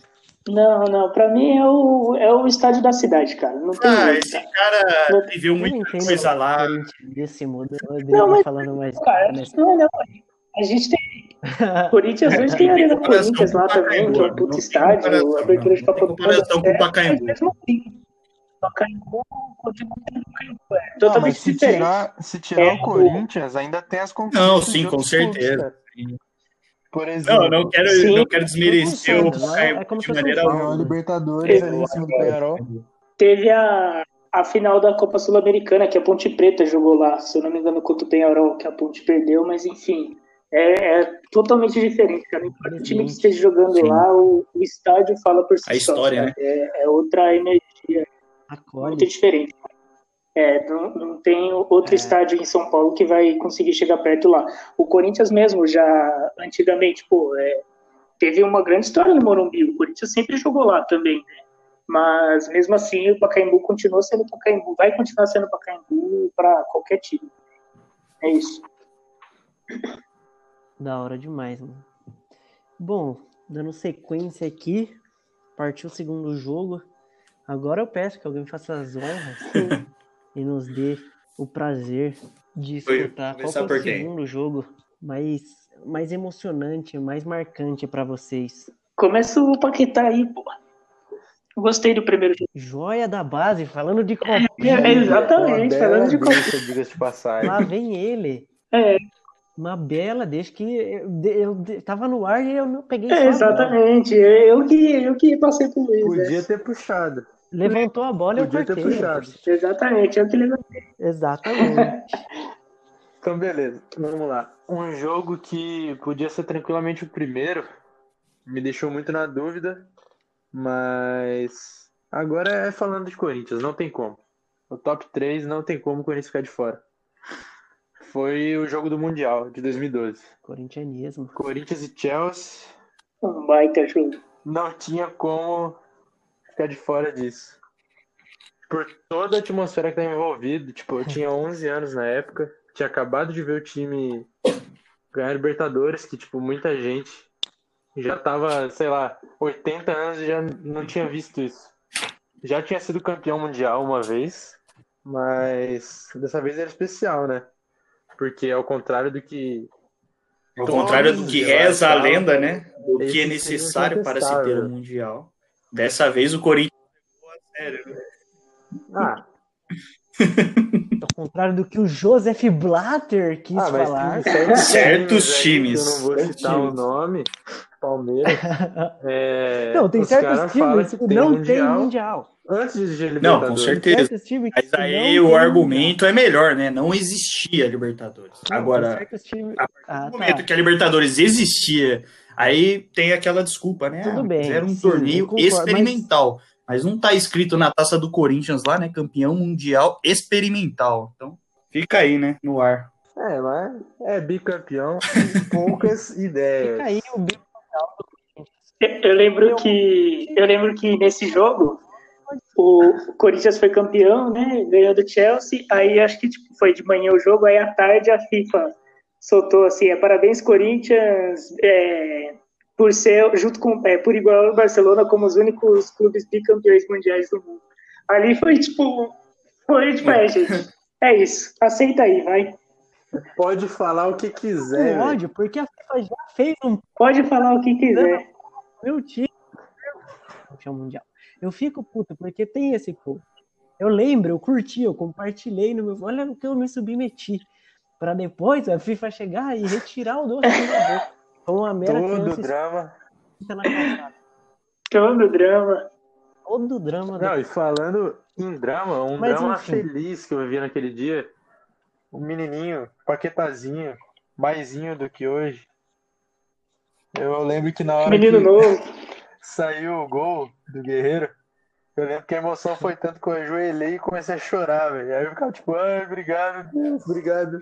Não, não, pra mim é o, é o estádio da cidade, cara. Não tem ah, jeito, esse cara não, viveu muita coisa lá. Desse muda, não, mas, falando mais. Cara, não, não, a gente tem. <laughs> Corinthians hoje tem a Arena Corinthians lá também, que é um puto estádio, abertura de Copa do Mundo. com o Pacaembu. Pacaembu continua é totalmente se diferente. Tirar, se tirar é, o Corinthians, ainda tem as conquistas. Não, sim, com certeza. Por exemplo, não, não quero, sim, não quero desmerecer o Pacaembu é, de maneira alguma. Libertadores ali em cima do Penharol. Teve a, a final da Copa Sul-Americana, que a Ponte Preta jogou lá, se eu não me engano, contra o Penharol, que a Ponte perdeu, mas enfim é, é totalmente diferente, cara. O time que esteja jogando Sim. lá, o, o, estádio fala por si A só. história, né? É, é, outra energia. Muito diferente. É, não, não tem outro é. estádio em São Paulo que vai conseguir chegar perto lá. O Corinthians mesmo, já antigamente, pô, é, teve uma grande história no Morumbi. O Corinthians sempre jogou lá também, né? Mas mesmo assim, o Pacaembu continua sendo Pacaembu, vai continuar sendo Pacaembu para qualquer time. É isso. Da hora demais, mano. Bom, dando sequência aqui, partiu o segundo jogo. Agora eu peço que alguém faça as honras <laughs> e nos dê o prazer de escutar qual foi o segundo jogo mais, mais emocionante, mais marcante para vocês. Começa o Paquetá aí, pô. Gostei do primeiro jogo. Joia da base, falando de copinha. É, exatamente, falando de copinha. de passagem. Lá vem ele. É, uma bela, desde que eu, eu tava no ar e eu não peguei. É, exatamente, eu que, eu que passei por isso. Podia é. ter puxado. Levantou a bola e eu puxado. Exatamente, eu que levantei. Exatamente. <laughs> então, beleza, vamos lá. Um jogo que podia ser tranquilamente o primeiro, me deixou muito na dúvida, mas agora é falando de Corinthians, não tem como. O top 3 não tem como o Corinthians ficar de fora foi o jogo do Mundial de 2012. Corintianismo. Corinthians e Chelsea. Um baita jogo. Não tinha como ficar de fora disso. Por toda a atmosfera que estava envolvida. Tipo, eu tinha 11 anos na época. Tinha acabado de ver o time ganhar Libertadores, que, tipo, muita gente já tava, sei lá, 80 anos e já não tinha visto isso. Já tinha sido campeão mundial uma vez, mas dessa vez era especial, né? Porque ao contrário do que. Ao contrário do que reza a lenda, né? O que é necessário para se ter um Mundial. Dessa vez o Corinthians levou a sério. Né? Ah. <laughs> Ao contrário do que o Joseph Blatter quis ah, falar. <laughs> certos times. Eu não vou citar o nome. Palmeiras. <laughs> É, não, tem certos times que não mundial, tem mundial. Antes de Não, com certeza. Mas aí o argumento mundial. é melhor, né? Não existia Libertadores. Não, Agora, a partir ah, do momento tá. que a Libertadores existia, aí tem aquela desculpa, né? Tudo bem. Era um sim, torneio concordo, experimental. Mas... mas não tá escrito na taça do Corinthians lá, né? Campeão mundial experimental. Então, fica aí, né? No ar. É, mas é bicampeão, <laughs> poucas ideias. Fica aí o bicampeão eu lembro que eu lembro que nesse jogo o Corinthians foi campeão, né? Ganhou do Chelsea. Aí acho que tipo, foi de manhã o jogo, aí à tarde a FIFA soltou assim: é, parabéns, Corinthians, é, por ser, junto com, é, por igual ao Barcelona, como os únicos clubes bicampeões mundiais do mundo. Ali foi tipo, foi tipo, é, gente, é isso, aceita aí, vai. Pode falar o que quiser. Pode, porque a FIFA já fez um. Pode falar o que quiser. Meu time. Campeão mundial. Eu fico puto, porque tem esse povo. Eu lembro, eu curti, eu compartilhei no meu. Olha o que eu me submeti. Para depois a FIFA chegar e retirar o doce. Com uma mera Todo drama. Todo drama. todo o drama. Não, e falando em drama, um Mas, drama enfim. feliz que eu vi naquele dia. O um menininho, paquetazinho, maisinho do que hoje. Eu lembro que na hora Menino que novo. <laughs> saiu o gol do Guerreiro, eu lembro que a emoção foi tanto que eu ajoelhei e comecei a chorar, velho. Aí eu ficava tipo, ai, obrigado, Deus, obrigado.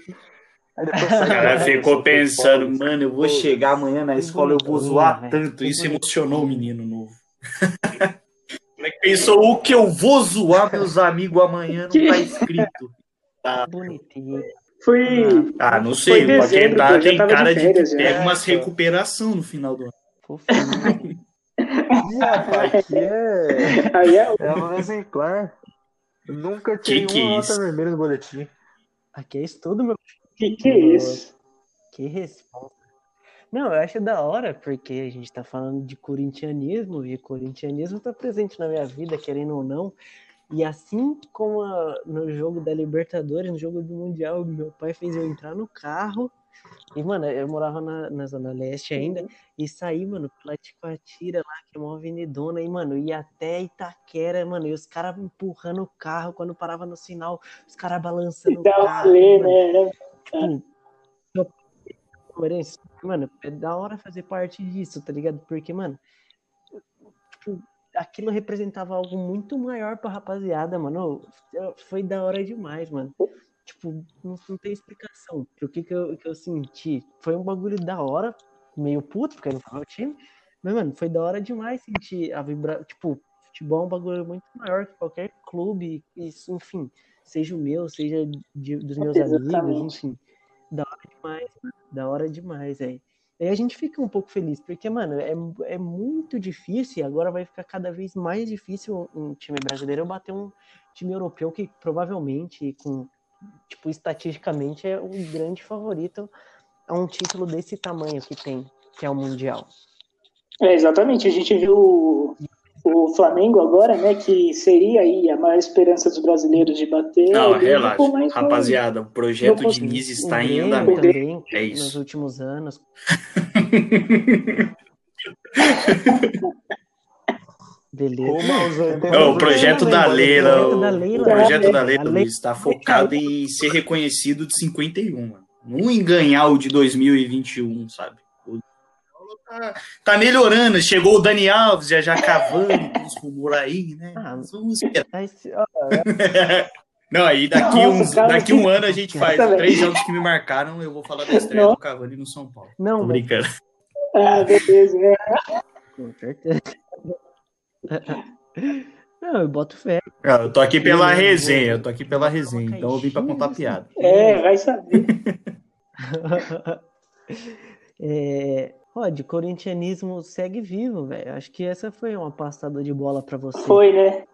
Aí depois <laughs> o cara ficou pensando, mano, eu vou chegar amanhã na escola, eu vou zoar tanto. Isso emocionou o menino novo. Como é que pensou o que eu vou zoar meus amigos amanhã? Não tá escrito. Tá. Bonitinho. Foi. Ah, não sei. Foi dezembro, tá, tem cara de, férias, de pega umas recuperação no final do ano. <laughs> aqui é. Aí é, é um exemplar. Nunca tirei que uma é nota vermelha no boletim. Aqui é estudo, meu. Que que é isso? Que resposta. Não, eu acho da hora, porque a gente tá falando de corintianismo, e corintianismo tá presente na minha vida, querendo ou não. E assim como a, no jogo da Libertadores, no jogo do Mundial, meu pai fez eu entrar no carro e, mano, eu morava na, na Zona Leste ainda, uhum. e saí, mano, pela Ticoatira lá, que é uma avenidona, e, mano, ia até Itaquera, mano, e os caras empurrando o carro, quando parava no sinal, os caras balançando o carro. Ler, mano. Né? Tipo, mano, é da hora fazer parte disso, tá ligado? Porque, mano, tipo, aquilo representava algo muito maior pra rapaziada, mano. Foi da hora demais, mano tipo, não, não tem explicação. O que que eu, que eu senti? Foi um bagulho da hora, meio puto, porque eu não tava o time. Mas, mano, foi da hora demais sentir a vibra... Tipo, futebol é um bagulho muito maior que qualquer clube. Isso, enfim, seja o meu, seja de, dos meus Exatamente. amigos, enfim. Da hora demais, mano. Da hora demais, aí. Aí a gente fica um pouco feliz, porque, mano, é, é muito difícil e agora vai ficar cada vez mais difícil um time brasileiro bater um time europeu que provavelmente, com tipo, estatisticamente é o grande favorito a um título desse tamanho que tem, que é o Mundial. É, exatamente. A gente viu o, o Flamengo agora, né, que seria aí a maior esperança dos brasileiros de bater. Não, relaxa. Rapaziada, o projeto de Diniz está em andamento. Também, é isso. Nos últimos anos. <laughs> <laughs> Beleza. Não, o projeto da Leila, o projeto da Leila, está focado em ser reconhecido de 51, mano. Não em ganhar o de 2021, sabe? Tá, tá, melhorando. Chegou o Dani Alves, já já cavando os rumores aí, né? Ah, vamos esperar. Não, aí daqui, Nossa, um, daqui um ano a gente faz três jogos que me marcaram. Eu vou falar da estreia Não. do Cavani no São Paulo. Não, Tô brincando. Ah, beleza, né? Com certeza. Não, eu boto fé. Eu tô aqui pela resenha, eu tô aqui pela resenha, então eu vim pra contar piada. É, vai saber. <laughs> é, ó, de corintianismo segue vivo, velho. Acho que essa foi uma passada de bola pra você. Foi, né?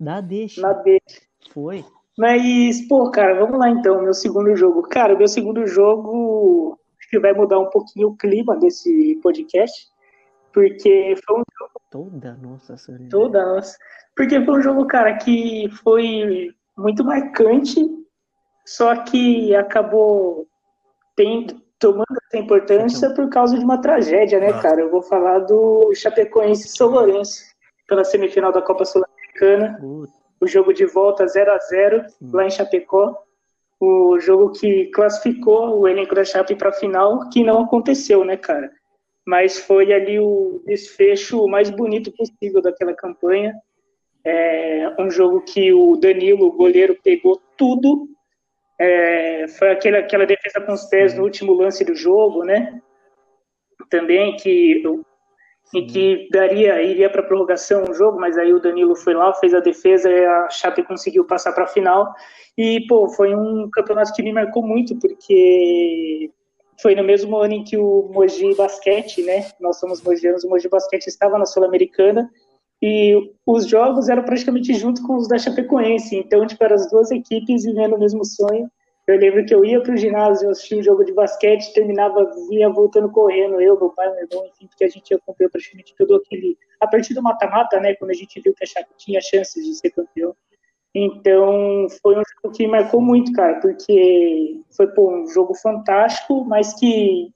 Dá deixa. Dá deixa. Foi. Mas, pô, cara, vamos lá então, meu segundo jogo. Cara, meu segundo jogo acho que vai mudar um pouquinho o clima desse podcast, porque foi um jogo Toda nossa solidão. Toda nossa. Porque foi um jogo, cara, que foi muito marcante, só que acabou tendo, tomando essa importância então. por causa de uma tragédia, né, cara? Eu vou falar do Chapecoense São Lourenço, pela semifinal da Copa Sul-Americana. O jogo de volta 0 a 0 lá em Chapecó. O jogo que classificou o elenco da Chape para a final, que não aconteceu, né, cara? Mas foi ali o desfecho mais bonito possível daquela campanha. É um jogo que o Danilo, o goleiro, pegou tudo. É, foi aquela, aquela defesa com os pés no último lance do jogo, né? Também que em que daria iria para prorrogação o jogo, mas aí o Danilo foi lá, fez a defesa e a Chape conseguiu passar para a final. E pô, foi um campeonato que me marcou muito porque foi no mesmo ano em que o Mogi Basquete, né? Nós somos mogianos, o Mogi Basquete estava na Sul-Americana e os jogos eram praticamente junto com os da Chapecoense. Então, tipo, eram as duas equipes vivendo o mesmo sonho. Eu lembro que eu ia para o ginásio, assistia um jogo de basquete, terminava, vinha voltando correndo, eu, meu pai, meu irmão, enfim, porque a gente acompanhou praticamente todo aquele. A partir do mata-mata, né? Quando a gente viu que a Chape tinha chances de ser campeão. Então, foi um jogo que marcou muito, cara, porque foi pô, um jogo fantástico, mas que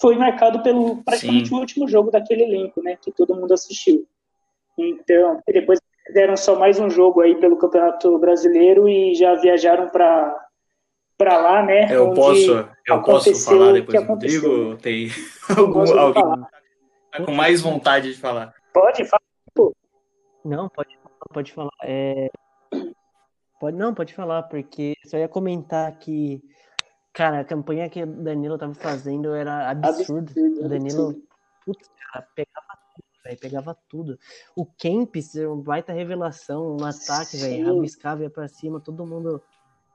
foi marcado pelo praticamente Sim. o último jogo daquele elenco, né, que todo mundo assistiu. Então, depois deram só mais um jogo aí pelo Campeonato Brasileiro e já viajaram para para lá, né? Eu posso, eu posso falar depois do Rodrigo? Tem <laughs> algum, alguém tá com mais vontade de falar? Pode, fala. Não, pode, pode falar. É... Pode, não, pode falar, porque só ia comentar que, cara, a campanha que o Danilo tava fazendo era absurdo o Danilo, putz, cara, pegava velho, pegava tudo. O Kempis, um baita revelação no ataque, velho, rabiscava, ia pra cima, todo mundo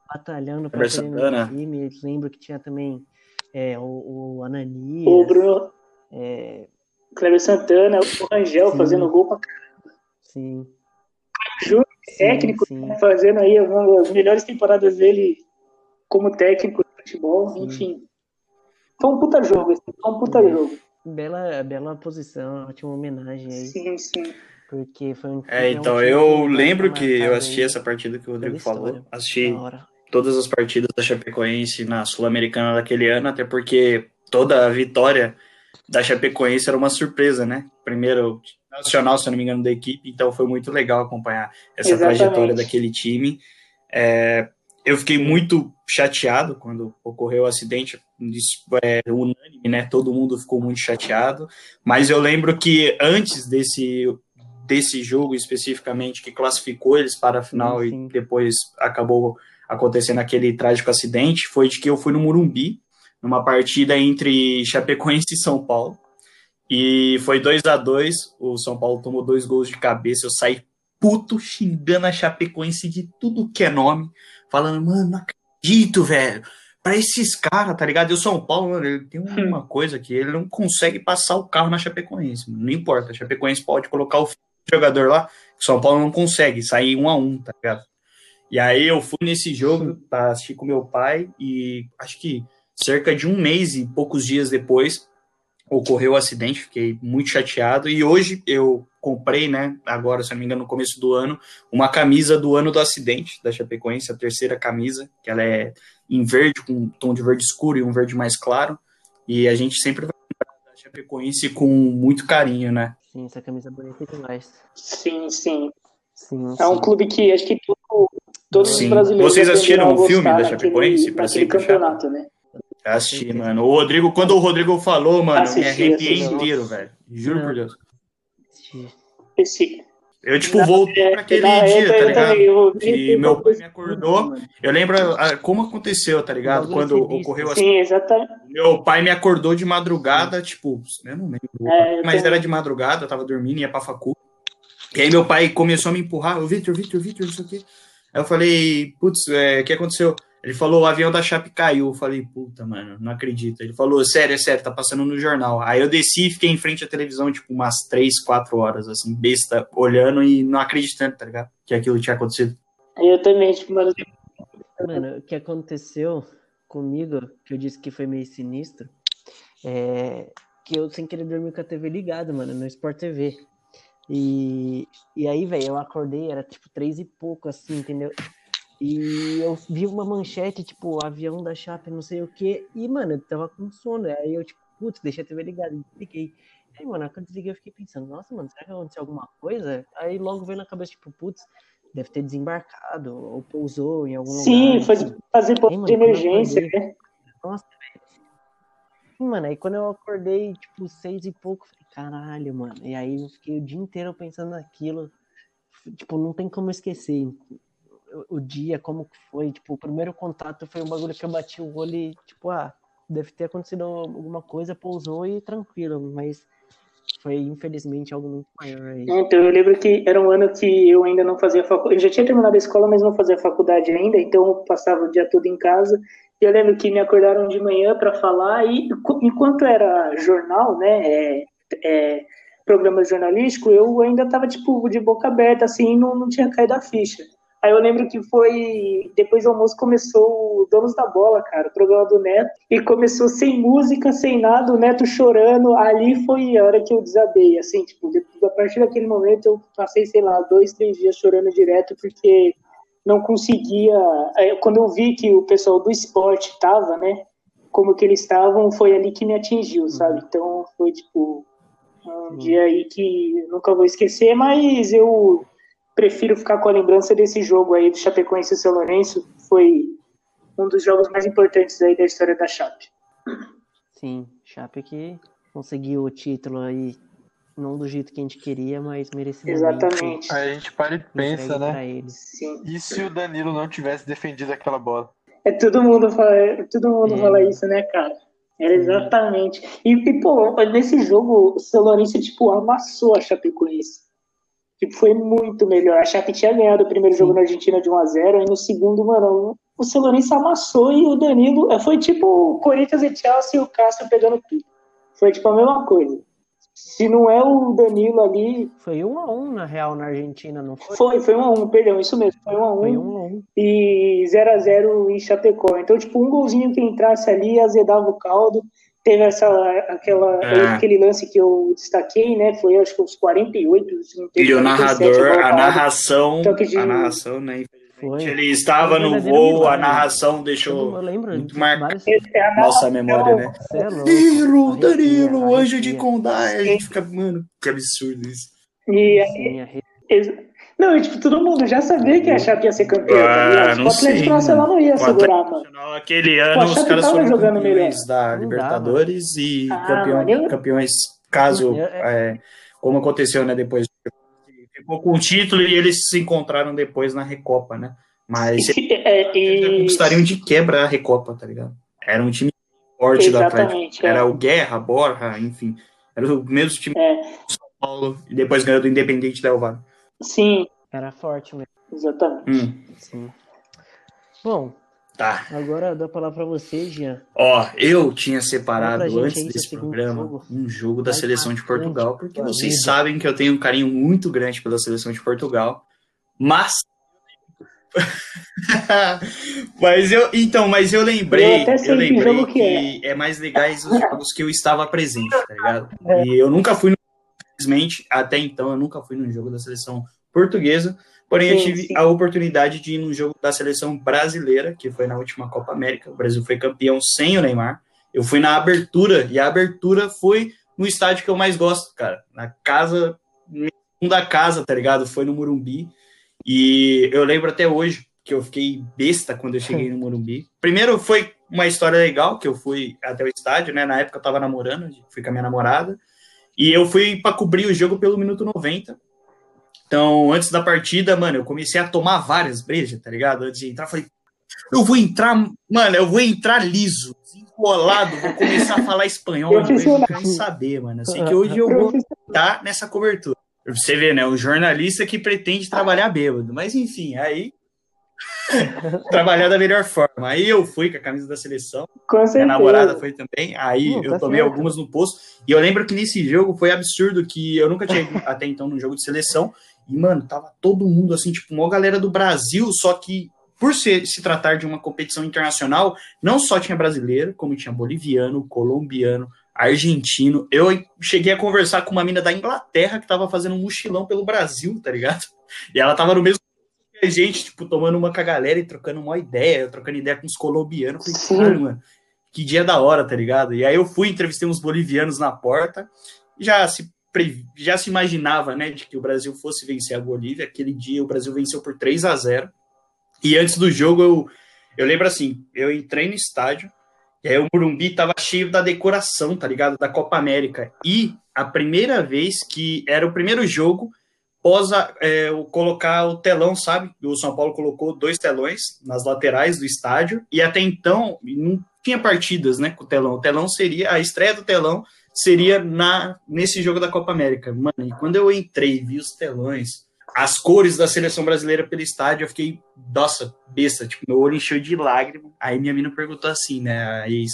batalhando pra no time. Lembro que tinha também é, o, o Ananias. O Bruno. É... Cleber Santana, o Angel sim. fazendo gol pra caramba. Sim. Técnico, sim. Né, fazendo aí das melhores temporadas dele como técnico de futebol, sim. enfim. Foi um puta jogo, foi um puta jogo. Bela, bela posição, ótima homenagem aí. Sim, sim. Porque foi um É, então, eu lembro que eu assisti essa partida que o Rodrigo falou. Assisti todas as partidas da Chapecoense na Sul-Americana daquele ano, até porque toda a vitória da Chapecoense era uma surpresa, né? Primeiro nacional, se eu não me engano, da equipe, então foi muito legal acompanhar essa Exatamente. trajetória daquele time. É, eu fiquei muito chateado quando ocorreu o acidente, é unânime, né? Todo mundo ficou muito chateado, mas eu lembro que antes desse desse jogo especificamente que classificou eles para a final sim, sim. e depois acabou acontecendo aquele trágico acidente, foi de que eu fui no Murumbi, numa partida entre Chapecoense e São Paulo. E foi 2 a 2 o São Paulo tomou dois gols de cabeça, eu saí puto xingando a Chapecoense de tudo que é nome falando, mano, não acredito, velho. Pra esses caras, tá ligado? E o São Paulo, mano, ele tem hum. uma coisa que ele não consegue passar o carro na Chapecoense. Não importa, a Chapecoense pode colocar o jogador lá, o São Paulo não consegue sair um a um, tá ligado? E aí eu fui nesse jogo pra assistir com meu pai e acho que cerca de um mês e poucos dias depois ocorreu o acidente, fiquei muito chateado e hoje eu comprei, né, agora, se não me engano, no começo do ano, uma camisa do ano do acidente da Chapecoense, a terceira camisa, que ela é em verde, com um tom de verde escuro e um verde mais claro, e a gente sempre vai lembrar da Chapecoense com muito carinho, né? Sim, essa camisa é bonita demais. Sim, sim. sim é um clube que acho que todo, todos sim. os brasileiros... Vocês assistiram o filme da Chapecoense? Para ser campeonato, né? Assisti, mano. O Rodrigo, quando o Rodrigo falou, mano, assisti, me arrepiei inteiro, velho. Juro por Deus. Esse, eu, tipo, voltei é, para aquele é, dia, tá ligado? Eu, que meu pai me acordou. Eu lembro como aconteceu, tá ligado? Quando ocorreu assim. Sim, exatamente. Meu pai me acordou de madrugada, tipo, eu não lembro. É, mas era de madrugada, eu tava dormindo, ia pra facu. E aí meu pai começou a me empurrar, o Victor, Victor, Victor, isso aqui. Aí eu falei, putz, é, o que aconteceu? Ele falou, o avião da Chape caiu. Eu falei, puta, mano, não acredito. Ele falou, sério, é sério, tá passando no jornal. Aí eu desci e fiquei em frente à televisão, tipo, umas três, quatro horas, assim, besta, olhando e não acreditando, tá ligado? Que aquilo tinha acontecido. Eu também, tipo, mano. Mano, o que aconteceu comigo, que eu disse que foi meio sinistro, é que eu sem querer dormir com a TV ligada, mano, no Sport TV. E, e aí, velho, eu acordei, era tipo três e pouco, assim, entendeu? E eu vi uma manchete, tipo, avião da Chape, não sei o que. E, mano, eu tava com sono. Aí eu, tipo, putz, deixei a TV ligada. Desliguei. Aí, mano, quando eu desliguei, eu fiquei pensando, nossa, mano, será que aconteceu alguma coisa? Aí logo veio na cabeça, tipo, putz, deve ter desembarcado ou pousou em algum Sim, lugar. Sim, fazer ponto de emergência, né? Nossa, velho. Mano, aí quando eu acordei, tipo, seis e pouco, falei, caralho, mano. E aí eu fiquei o dia inteiro pensando naquilo. Tipo, não tem como esquecer o dia, como que foi. Tipo, o primeiro contato foi um bagulho que eu bati o olho e, tipo, ah, deve ter acontecido alguma coisa, pousou e tranquilo, mas foi infelizmente algo muito maior aí. Então, eu lembro que era um ano que eu ainda não fazia faculdade, eu já tinha terminado a escola, mas não fazia faculdade ainda, então eu passava o dia todo em casa. E eu lembro que me acordaram de manhã para falar, e enquanto era jornal, né, é, é, programa jornalístico, eu ainda estava tipo de boca aberta, assim, não, não tinha caído a ficha. Aí eu lembro que foi. Depois do almoço começou o Donos da Bola, cara, o programa do Neto. E começou sem música, sem nada, o Neto chorando. Ali foi a hora que eu desabei. Assim, tipo, a partir daquele momento eu passei, sei lá, dois, três dias chorando direto, porque não conseguia. Quando eu vi que o pessoal do esporte tava, né? Como que eles estavam, foi ali que me atingiu, sabe? Então foi tipo Um dia aí que nunca vou esquecer, mas eu prefiro ficar com a lembrança desse jogo aí do Chapecoense e São Lourenço. Foi um dos jogos mais importantes aí da história da Chape. Sim, Chape que conseguiu o título aí, não do jeito que a gente queria, mas merecidamente. Exatamente. Aí a gente para e pensa, né? Sim. E se o Danilo não tivesse defendido aquela bola? É todo mundo fala, é, todo mundo É. fala isso, né, cara? Era exatamente. E, e, pô, nesse jogo, o São Lourenço, tipo, amassou a Chapecoense. Tipo, foi muito melhor. A Chape tinha ganhado o primeiro jogo na Argentina de 1x0, aí no segundo, mano, o São Lourenço amassou e o Danilo. é, Foi tipo o Corinthians e Chelsea e o Castro pegando tudo. Foi tipo a mesma coisa. Se não é o Danilo ali. Foi um a um na real na Argentina, não foi? Foi, foi 1x1, perdão, isso mesmo. Foi 1x1. Foi um a um. e 0 a 0 em Chapecó. Então, tipo, um golzinho que entrasse ali azedava o caldo. Teve essa, aquela, É. aquele lance que eu destaquei, né? Foi acho que uns 48, se não tem E o 47, narrador, a narração, Toque de- a narração, né? Foi. Ele estava no voo, a milagre. narração Eu deixou lembro. muito vários- É a nossa memória, né? Danilo, Danilo, anjo de. Condá. A gente fica, mano, que absurdo isso. E aí, Sim, não, e, tipo, todo mundo já sabia que a Chape ia ser campeã. Ah, tá ligado? não o Atlético sei, Nacional não ia O segurar, Atlético mano. Aquele Pô, ano, a os caras foram jogando campeões da Não Libertadores e Ah, campeão- eu- campeões, caso, Eu- é, como aconteceu, né, depois. Ficou com o título e eles se encontraram depois na Recopa, né? Mas É, eles já e- conquistariam de quebra a Recopa, tá ligado? Era um time forte do Atlético. Exatamente. é. Era o Guerra, Borja, enfim. Era o mesmo time É, do São Paulo e depois ganhou do Independente Del Valle. Sim, Era forte mesmo. exatamente. Hum, Sim. Bom, tá. agora eu dou a palavra pra você, Jean. Ó, eu tinha separado antes aí desse programa jogo. um jogo da Mais seleção de Portugal, porque vocês vida. sabem que eu tenho um carinho muito grande pela seleção de Portugal, mas <laughs> mas eu então, mas eu lembrei, Eu até sei eu que lembrei jogo que, que é. mais legais os jogos que eu estava presente, tá ligado? E eu nunca fui, infelizmente, até então eu nunca fui num jogo da seleção portuguesa, porém eu Sim, tive sim. a oportunidade de ir num jogo da seleção brasileira, que foi na última Copa América. O Brasil foi campeão sem o Neymar. Eu fui na abertura, e a abertura foi no estádio que eu mais gosto, cara. Na casa, segunda casa, tá ligado? Foi no Morumbi. E eu lembro até hoje que eu fiquei besta quando eu cheguei no Morumbi. Primeiro foi uma história legal, que eu fui até o estádio, né? Na época eu tava namorando, fui com a minha namorada. E eu fui para cobrir o jogo pelo minuto 90. Então, antes da partida, mano, eu comecei a tomar várias brejas, tá ligado? Antes de entrar, eu falei, eu vou entrar, mano, eu vou entrar liso, desenrolado, vou começar a falar espanhol, eu não quero saber, mano. Assim que hoje eu vou estar nessa cobertura. Você vê, né? Um jornalista que pretende trabalhar bêbado. Mas enfim, aí. <laughs> trabalhar da melhor forma. Aí eu fui com a camisa da seleção. Com Minha namorada foi também. Aí Hum, eu tá tomei certo. algumas no posto. E eu lembro que nesse jogo foi absurdo que eu nunca tinha ido <laughs> até então num jogo de seleção. E, mano, tava todo mundo assim, tipo, uma galera do Brasil, só que por se, se tratar de uma competição internacional, não só tinha brasileiro, como tinha boliviano, colombiano, argentino. Eu cheguei a conversar com uma mina da Inglaterra que tava fazendo um mochilão pelo Brasil, tá ligado? E ela tava no mesmo gente, tipo, tomando uma com a galera e trocando uma ideia, trocando ideia com os colombianos. Falei, caralho, mano, que dia da hora, tá ligado? E aí eu fui, entrevistei uns bolivianos na porta, já se, já se imaginava, né, de que o Brasil fosse vencer a Bolívia. Aquele dia o Brasil venceu por 3 a 0 E antes do jogo, eu, eu lembro assim, eu entrei no estádio, e aí o Morumbi tava cheio da decoração, tá ligado? Da Copa América. E a primeira vez que era o primeiro jogo pós a- é, colocar o telão, sabe? O São Paulo colocou dois telões nas laterais do estádio, e até então não tinha partidas, né, com o telão. O telão seria, a estreia do telão seria na nesse jogo da Copa América. Mano, e quando eu entrei vi os telões, as cores da seleção brasileira pelo estádio, eu fiquei, nossa, besta, tipo, meu olho encheu de lágrima. Aí minha mina perguntou assim, né, a ex,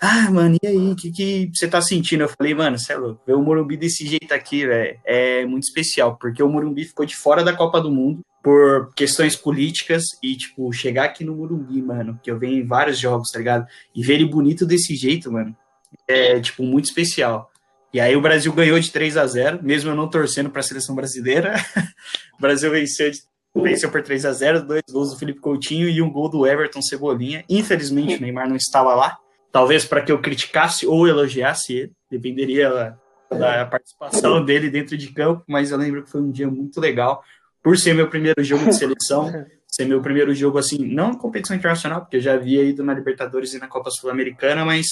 ah, mano, e aí, o que, que você tá sentindo? Eu falei, mano, você é louco, ver o Morumbi desse jeito aqui, velho, é muito especial, porque o Morumbi ficou de fora da Copa do Mundo por questões políticas e, tipo, chegar aqui no Morumbi, mano, que eu venho em vários jogos, tá ligado? E ver ele bonito desse jeito, mano, é, tipo, muito especial. E aí o Brasil ganhou de 3 a 0 mesmo eu não torcendo para a seleção brasileira. <laughs> o Brasil venceu, de- venceu por 3 a 0 dois gols do Felipe Coutinho e um gol do Everton Cebolinha. Infelizmente o Neymar não estava lá. Talvez para que eu criticasse ou elogiasse ele, dependeria da participação dele dentro de campo, mas eu lembro que foi um dia muito legal, por ser meu primeiro jogo de seleção, <laughs> ser meu primeiro jogo assim, não competição internacional, porque eu já havia ido na Libertadores e na Copa Sul-Americana, mas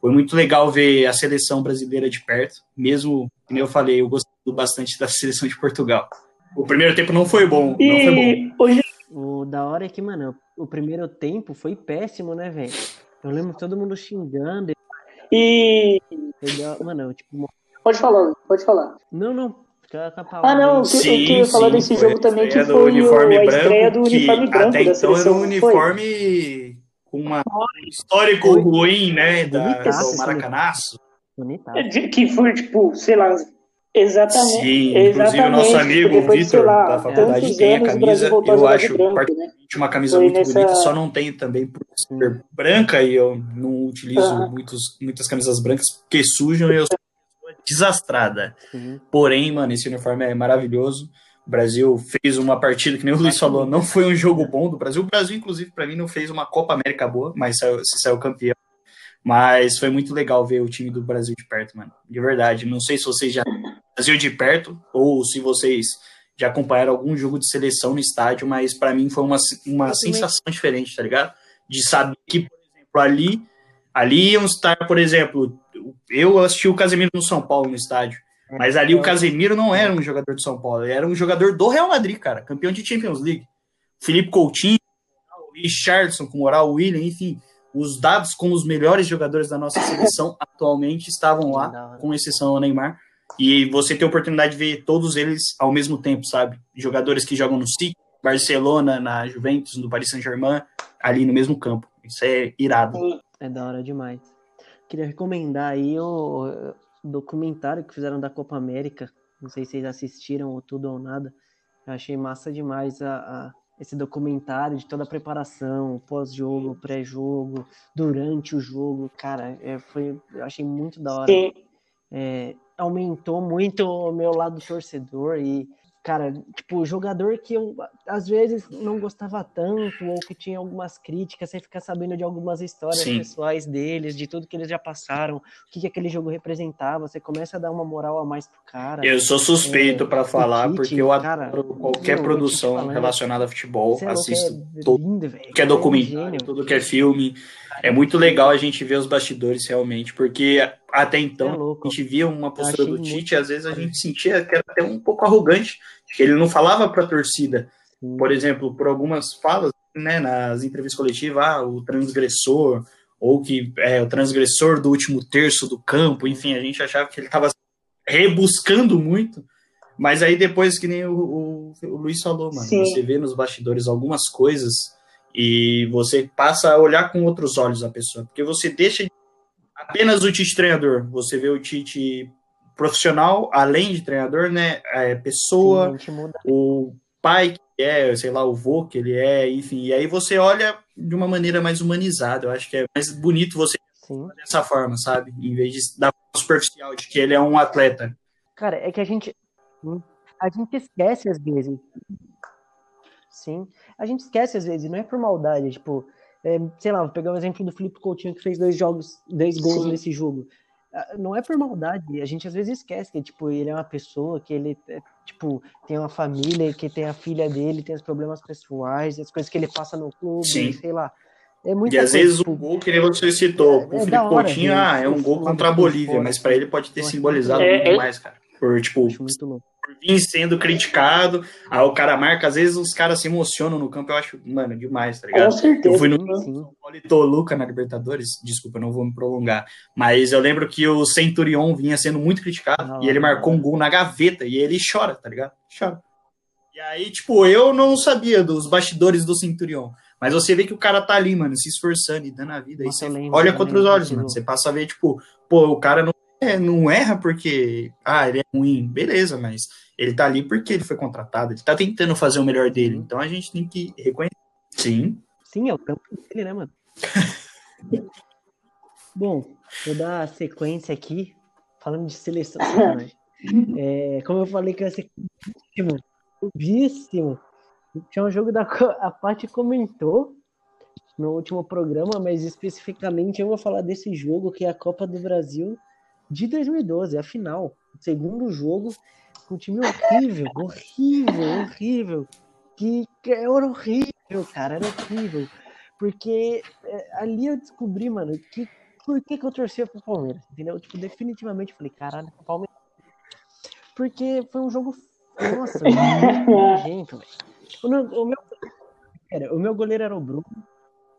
foi muito legal ver a seleção brasileira de perto, mesmo, como eu falei, eu gostei bastante da seleção de Portugal. O primeiro tempo não foi bom, e não foi bom. Hoje... O da hora é que, mano, o primeiro tempo foi péssimo, né, velho? Eu lembro todo mundo xingando. E. Mano, tipo. Pode falar, pode falar. Não, não. Ah, não, o que, sim, eu queria falar sim, desse jogo também, que foi uniforme o, a branco, estreia do uniforme branco até da então seleção. era um uniforme com uma histórico foi. ruim, né, da, do Maracanaço. Que foi, tipo, sei lá, Exatamente. Sim, exatamente. inclusive o nosso amigo Vitor, da faculdade, tem a camisa, eu acho branco, particularmente né? uma camisa Foi muito nessa... bonita, só não tenho também por ser branca e eu não utilizo Uhum. muitos, muitas camisas brancas porque sujam e eu sou uma pessoa desastrada. Uhum. Porém, mano, esse uniforme é maravilhoso. O Brasil fez uma partida, que nem o Luiz falou, não foi um jogo bom do Brasil. O Brasil, inclusive, para mim, não fez uma Copa América boa, mas saiu, se saiu campeão. Mas foi muito legal ver o time do Brasil de perto, mano. De verdade. Não sei se vocês já Brasil de perto ou se vocês já acompanharam algum jogo de seleção no estádio, mas para mim foi uma, uma sensação diferente, tá ligado? De saber que, por exemplo, ali, ali iam estar, por exemplo, eu assisti o Casemiro no São Paulo no estádio, mas ali o Casemiro não era um jogador do São Paulo, ele era um jogador do Real Madrid, cara, campeão de Champions League. Felipe Coutinho, Richardson com moral, William, enfim, os dados como os melhores jogadores da nossa seleção atualmente estavam lá, com exceção ao Neymar. E você ter a oportunidade de ver todos eles ao mesmo tempo, sabe? Jogadores que jogam no City, Barcelona, na Juventus, no Paris Saint-Germain, ali no mesmo campo. Isso é irado. É da hora demais. Queria recomendar aí o documentário que fizeram da Copa América. Não sei se vocês assistiram ou tudo ou nada. Eu achei massa demais a, a esse documentário de toda a preparação, pós-jogo, pré-jogo, durante o jogo. Cara, é, foi, eu achei muito da hora. Sim. É, aumentou muito o meu lado torcedor e, cara, tipo, jogador que eu às vezes não gostava tanto ou que tinha algumas críticas, você fica sabendo de algumas histórias Sim. pessoais deles, de tudo que eles já passaram, o que, que aquele jogo representava, você começa a dar uma moral a mais pro cara. Eu sou suspeito É, para falar, porque eu cara, adoro qualquer meu, produção falando. relacionada a futebol, é assisto é todo lindo, velho. que é um documentário, tudo que é filme. É muito legal a gente ver os bastidores realmente, porque até então É a gente via uma postura do Tite muito às vezes a gente sentia que era até um pouco arrogante, que ele não falava para a torcida, Sim. por exemplo, por algumas falas, né, nas entrevistas coletivas, ah, o transgressor, ou que é o transgressor do último terço do campo, enfim, a gente achava que ele estava rebuscando muito, mas aí depois, que nem o, o, o Luiz falou, mano, Sim. você vê nos bastidores algumas coisas e você passa a olhar com outros olhos a pessoa, porque você deixa de- apenas o Tite treinador, você vê o Tite profissional, além de treinador, né, é, pessoa, Sim, o pai que é, sei lá, o vô que ele é, enfim, e aí você olha de uma maneira mais humanizada, eu acho que é mais bonito você Sim. dessa forma, sabe, em vez de dar superficial de que ele é um atleta. Cara, é que a gente a gente esquece às vezes. Sim, a gente esquece às vezes, não é por maldade, tipo, é, sei lá, vou pegar o exemplo do Felipe Coutinho que fez dois jogos, dois gols Sim. nesse jogo. Ah, Não é por maldade, a gente às vezes esquece que tipo, ele é uma pessoa, que ele é, tipo, tem uma família, que tem a filha dele, tem os problemas pessoais, as coisas que ele passa no clube, Sim. sei lá. É muita E às coisa, vezes tipo, o gol que nem você citou, É o Felipe da hora Coutinho, ver ah, é um gol contra a Bolívia, mas para ele pode ter simbolizado muito muito legal. mais, cara. Por, tipo, por vir sendo criticado, aí o cara marca, às vezes os caras se emocionam no campo, eu acho, mano, demais, tá Com ligado? certeza. Eu fui no Paulo e Toluca na Libertadores, desculpa, não vou me prolongar, mas eu lembro que o Centurion vinha sendo muito criticado Ah, e ele marcou um gol na gaveta e ele chora, tá ligado? Chora. E aí, tipo, eu não sabia dos bastidores do Centurion, mas você vê que o cara tá ali, mano, se esforçando e dando a vida, Nossa, aí eu você lembro, olha eu contra os olhos, mano, você passa a ver, tipo, pô, o cara não, é, não erra porque, ah, ele é ruim, beleza, mas ele tá ali porque ele foi contratado, ele tá tentando fazer o melhor dele, Sim. então a gente tem que reconhecer. Sim, Sim, é o campo dele, né, mano? <laughs> Bom, vou dar sequência aqui, falando de seleção. <laughs> É, como eu falei que ia ser clubíssimo, clubíssimo. Tinha um jogo da a Paty comentou no último programa, mas especificamente eu vou falar desse jogo que é a Copa do Brasil de 2012, a final. segundo jogo, um time horrível, horrível, horrível. Que, que era horrível, cara, era horrível. Porque é, ali eu descobri, mano, que por que, que eu torcia pro Palmeiras, entendeu? Tipo, definitivamente falei, caralho, o Palmeiras. Porque foi um jogo, nossa, gente, velho. O, o, meu, o meu goleiro era o Bruno,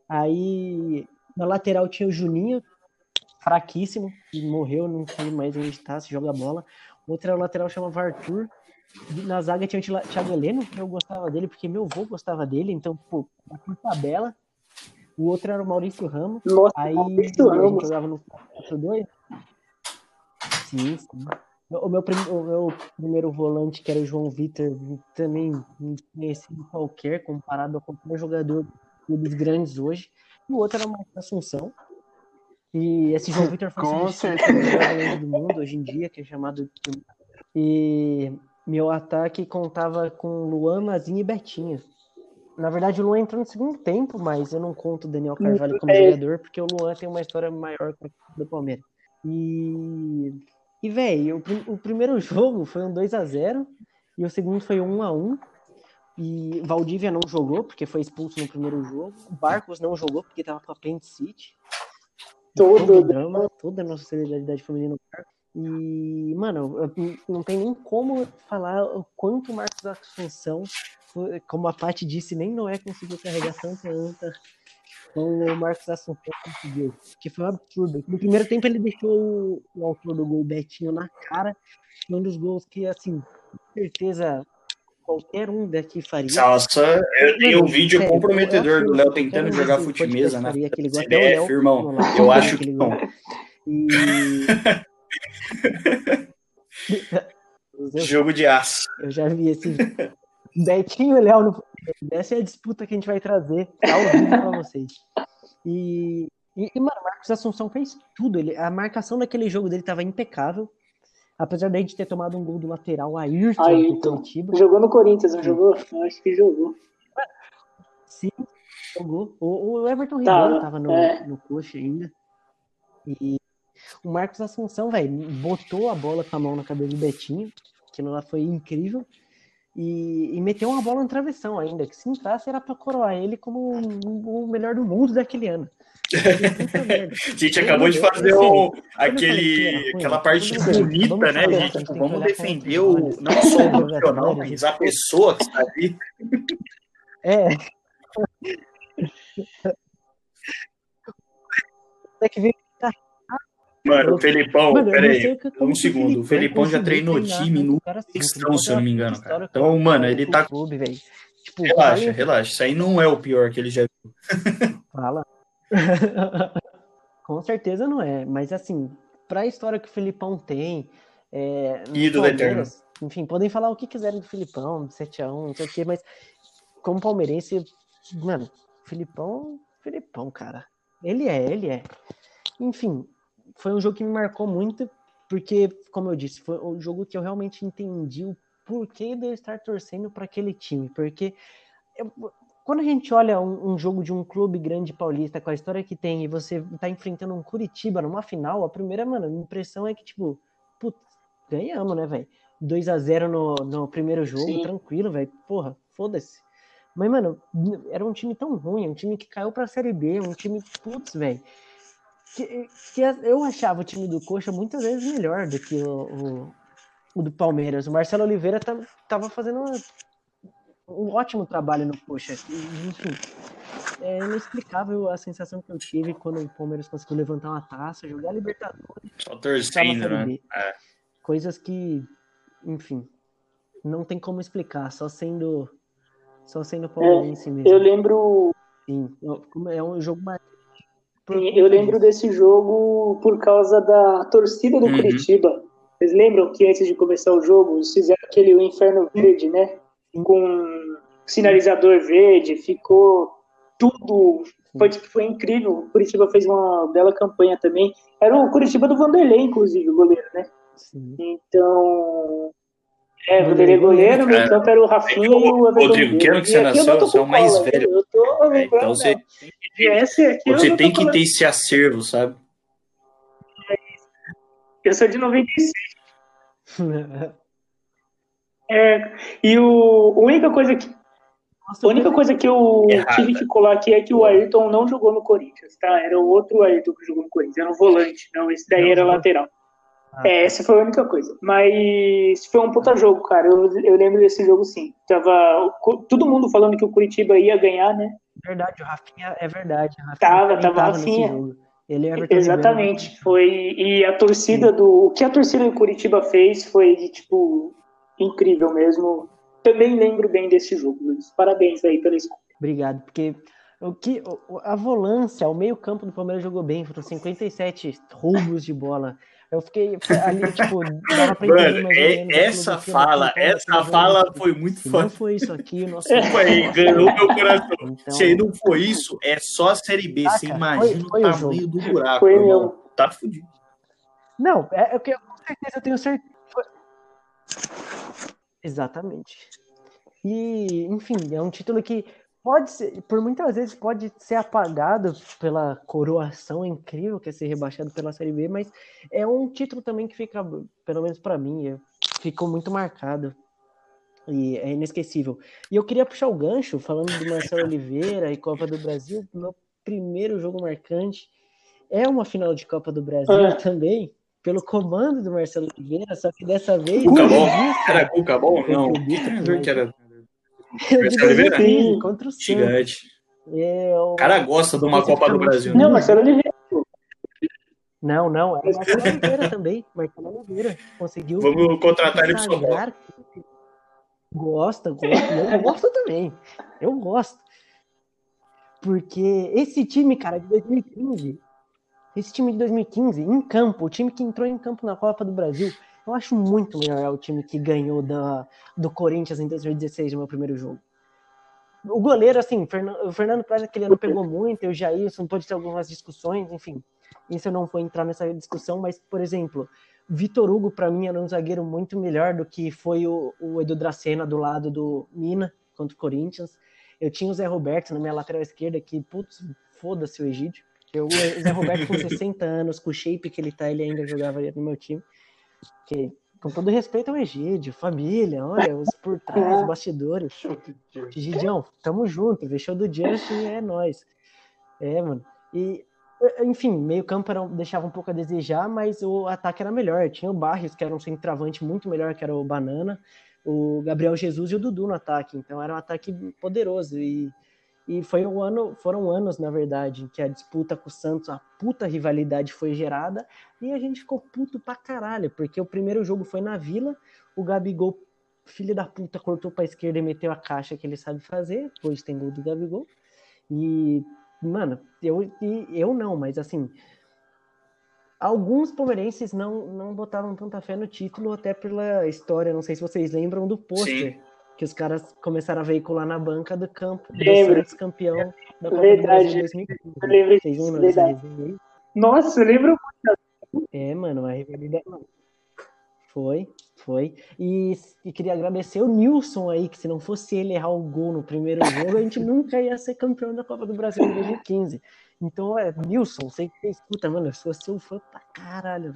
aí na lateral tinha o Juninho, fraquíssimo, que morreu, não sei mais onde está, se joga bola. Outra lateral chamava Arthur. Na zaga tinha o Thiago Heleno, que eu gostava dele, porque meu avô gostava dele, então, pô, por tabela. O outro era o Maurício Ramos. Nossa, aí Maurício a Ramos. jogava no 4-2. Sim, sim. O meu, prim- o meu primeiro volante, que era o João Vitor, também conhecido qualquer, comparado a qualquer jogador dos grandes hoje. E o outro era o Marcos Assunção. E esse João Vitor foi Com volante do mundo hoje em dia, que é chamado. E meu ataque contava com Luan, Mazinho e Betinho. Na verdade, o Luan entrou no segundo tempo, mas eu não conto o Daniel Carvalho como É. jogador, porque o Luan tem uma história maior com a do Palmeiras. E, e velho, o, prim- o primeiro <laughs> jogo foi um 2 a 0 e o segundo foi um 1 a 1 E Valdívia não jogou, porque foi expulso no primeiro jogo. O Barcos não jogou, porque tava com apendicite. Todo Todo o drama, toda a nossa solidariedade feminina. E, mano, não tem nem como falar o quanto o Marcos Assunção, como a Paty disse, nem Noé conseguiu carregar tanta anta como o Marcos Assunção conseguiu. Que foi um absurdo. No primeiro tempo ele deixou o, autor do gol Betinho na cara. Um dos gols que, assim, com certeza qualquer um daqui faria. Nossa, eu tenho um vídeo sério, comprometedor do Léo tentando um jogar fute-mesa na podcast faria aquele até o Léo CBF, irmão. lá, Eu acho que não. E. <laughs> <laughs> Jogo de aço. eu já vi esse Betinho e Léo no Essa é a disputa que a gente vai trazer ao vivo pra vocês. E, e, e, mano, o Marcos Assunção fez tudo. Ele, a marcação daquele jogo dele tava impecável. Apesar da gente ter tomado um gol do lateral Ayrton, do Ayrton. Curitiba. Jogou no Corinthians, não jogou? Eu acho que jogou. Sim, jogou. O, o Everton Ribeiro tava no, é. no coxa ainda. E o Marcos Assunção, velho, botou a bola com a mão na cabeça do Betinho, que lá foi incrível. E, e meteu uma bola no travessão ainda, que se entrasse era pra coroar ele como o melhor do mundo daquele ano. A <laughs> gente acabou de fazer um, aquele, aquela parte bonita, né, gente? Tipo, vamos defender o, não só o profissional, mas a pessoa que está ali. É. É que vem Mano, o Felipão, Mano, peraí. o Um segundo, o Felipão já treinou time no Felipão se eu não me engano, tem cara. Então, com- mano, ele o tá. Clube, velho. Tipo, Relaxa, relaxa. Isso aí não é o pior que ele já viu. Fala. <laughs> <laughs> Com certeza não é, mas assim, pra história que o Filipão tem, é, Ídolo Palmeiras, enfim, podem falar o que quiserem do Filipão, do 7x1, não sei o quê, mas como palmeirense, mano, Filipão, Filipão, cara. Ele é, ele é. Enfim, foi um jogo que me marcou muito, porque, como eu disse, foi um jogo que eu realmente entendi o porquê de eu estar torcendo para aquele time, porque eu- quando a gente olha um, um jogo de um clube grande paulista com a história que tem e você tá enfrentando um Curitiba numa final, a primeira, mano, impressão é que, tipo, putz, ganhamos, né, velho? 2 a 0 no, no primeiro jogo, Sim. tranquilo, velho. Porra, foda-se. Mas, mano, era um time tão ruim, um time que caiu pra Série B, um time, putz, velho. Que, que eu achava o time do Coxa muitas vezes melhor do que o, o, o do Palmeiras. O Marcelo Oliveira tá- tava fazendo uma- um ótimo trabalho no Coxa. E, Enfim, é inexplicável a sensação que eu tive quando o Palmeiras conseguiu levantar uma taça, jogar Libertadores Só torcendo, Série né? É. Coisas que, enfim, não tem como explicar, só sendo só sendo palmeirense mesmo. Eu lembro, Sim, é um jogo mais eu lembro desse jogo por causa da torcida do Uhum. Curitiba. Vocês lembram que antes de começar o jogo, eles fizeram aquele o Inferno Verde, né? Com sinalizador verde, ficou tudo. Foi, foi incrível. O Curitiba fez uma bela campanha também. Era o Curitiba do Vanderlei, inclusive, o goleiro, né? Sim. Então. É, o Vanderlei goleiro, meu É. campo era o Rafinha e o Everton Rodrigo, que ano que você E eu nasceu? Você é o mais cola, velho. Eu tô É, lembrando. então você, esse aqui eu você tem que falando. ter esse acervo, sabe? Eu sou de 96. <laughs> É, e o, a única coisa que a única coisa que eu tive que colar aqui é que o Ayrton não jogou no Corinthians, tá? Era o outro Ayrton que jogou no Corinthians, era um volante, não, esse daí era lateral. Ah. É, essa foi a única coisa. Mas foi um puta jogo, cara. Eu, eu lembro desse jogo sim. Tava todo mundo falando que o Curitiba ia ganhar, né? Verdade, o Rafinha é verdade. Rafinha tava, tava Rafinha. Ele é Exatamente. Foi e a torcida sim. do o que a torcida do Curitiba fez foi tipo incrível mesmo. Também lembro bem desse jogo, Luiz. Parabéns aí pela escuta. Obrigado, porque o que a volância, o meio-campo do Palmeiras jogou bem, foram 57 roubos de bola. Eu fiquei ali, <laughs> tipo, dava pra entender Mano, é, essa fala, essa fala foi muito foda. Não foi isso aqui, o nosso. Foi, <laughs> ganhou meu coração. Então... Se aí não foi isso, é só a Série B. Ah, Você imagina foi, foi o tamanho do buraco. Foi meu. Tá fudido. Não, é, é que com certeza eu tenho certeza. Exatamente. E, enfim, é um título que pode ser, por muitas vezes pode ser apagado pela coroação incrível que é ser rebaixado pela Série B, mas é um título também que fica, pelo menos para mim, ficou muito marcado e é inesquecível. E eu queria puxar o gancho falando do Marcelo Oliveira e Copa do Brasil, meu primeiro jogo marcante é uma final de Copa do Brasil ah. também. Pelo comando do Marcelo Oliveira, só que dessa vez. Cuca bom? Era Cuca bom? Não. Que era Marcelo Oliveira? Sim, contra o Gigante. É, o cara gosta de uma Copa do Brasil. Não, Marcelo Oliveira. Não, não, é Marcelo Oliveira também. Marcelo Oliveira conseguiu. Vamos contratar ele pro São. Gosta, gosta. Eu gosto também. Eu gosto. Porque esse time, cara, de 2015, esse time de 2015, em campo, o time que entrou em campo na Copa do Brasil, eu acho muito melhor o time que ganhou da, do Corinthians em 2016 no meu primeiro jogo. O goleiro, assim, o Fernando Praz aquele ano pegou muito, o Jailson pode ter algumas discussões, enfim. Isso eu não vou entrar nessa discussão, mas, por exemplo, Vitor Hugo, para mim, era um zagueiro muito melhor do que foi o, o Edu Dracena do lado do Mina contra o Corinthians. Eu tinha o Zé Roberto na minha lateral esquerda, que, putz, foda-se o Egídio. Eu, o Zé Roberto com 60 anos, com o shape que ele tá, ele ainda jogava no meu time. Que, com todo respeito ao Egídio, família, olha, os por trás, os bastidores. Gidião, tamo junto, fechou do Just e é nós. É, mano. E, enfim, meio campo era, deixava um pouco a desejar, mas o ataque era melhor. Tinha o Barrios, que era um centroavante muito melhor, que era o Banana, o Gabriel Jesus e o Dudu no ataque. Então era um ataque poderoso. E e foi um ano, foram anos, na verdade, que a disputa com o Santos, a puta rivalidade foi gerada, e a gente ficou puto pra caralho, porque o primeiro jogo foi na Vila, o Gabigol, filho da puta, cortou pra esquerda e meteu a caixa que ele sabe fazer, hoje tem gol do Gabigol. E, mano, eu, eu não, mas assim, alguns palmeirenses não, não botavam tanta fé no título, até pela história, não sei se vocês lembram do pôster que os caras começaram a veicular na banca do campo Lembro. do Santos campeão da Copa Verdade. do Brasil 2015. lembro Vocês lembram Verdade. Nossa, lembro muito. É, mano, a rivalidade. Foi, foi. E, e, queria agradecer o Nilson aí, que se não fosse ele errar o gol no primeiro jogo, a gente <laughs> nunca ia ser campeão da Copa do Brasil em 2015. Então, é, Nilson, sei que você escuta, mano, eu sou seu fã pra caralho.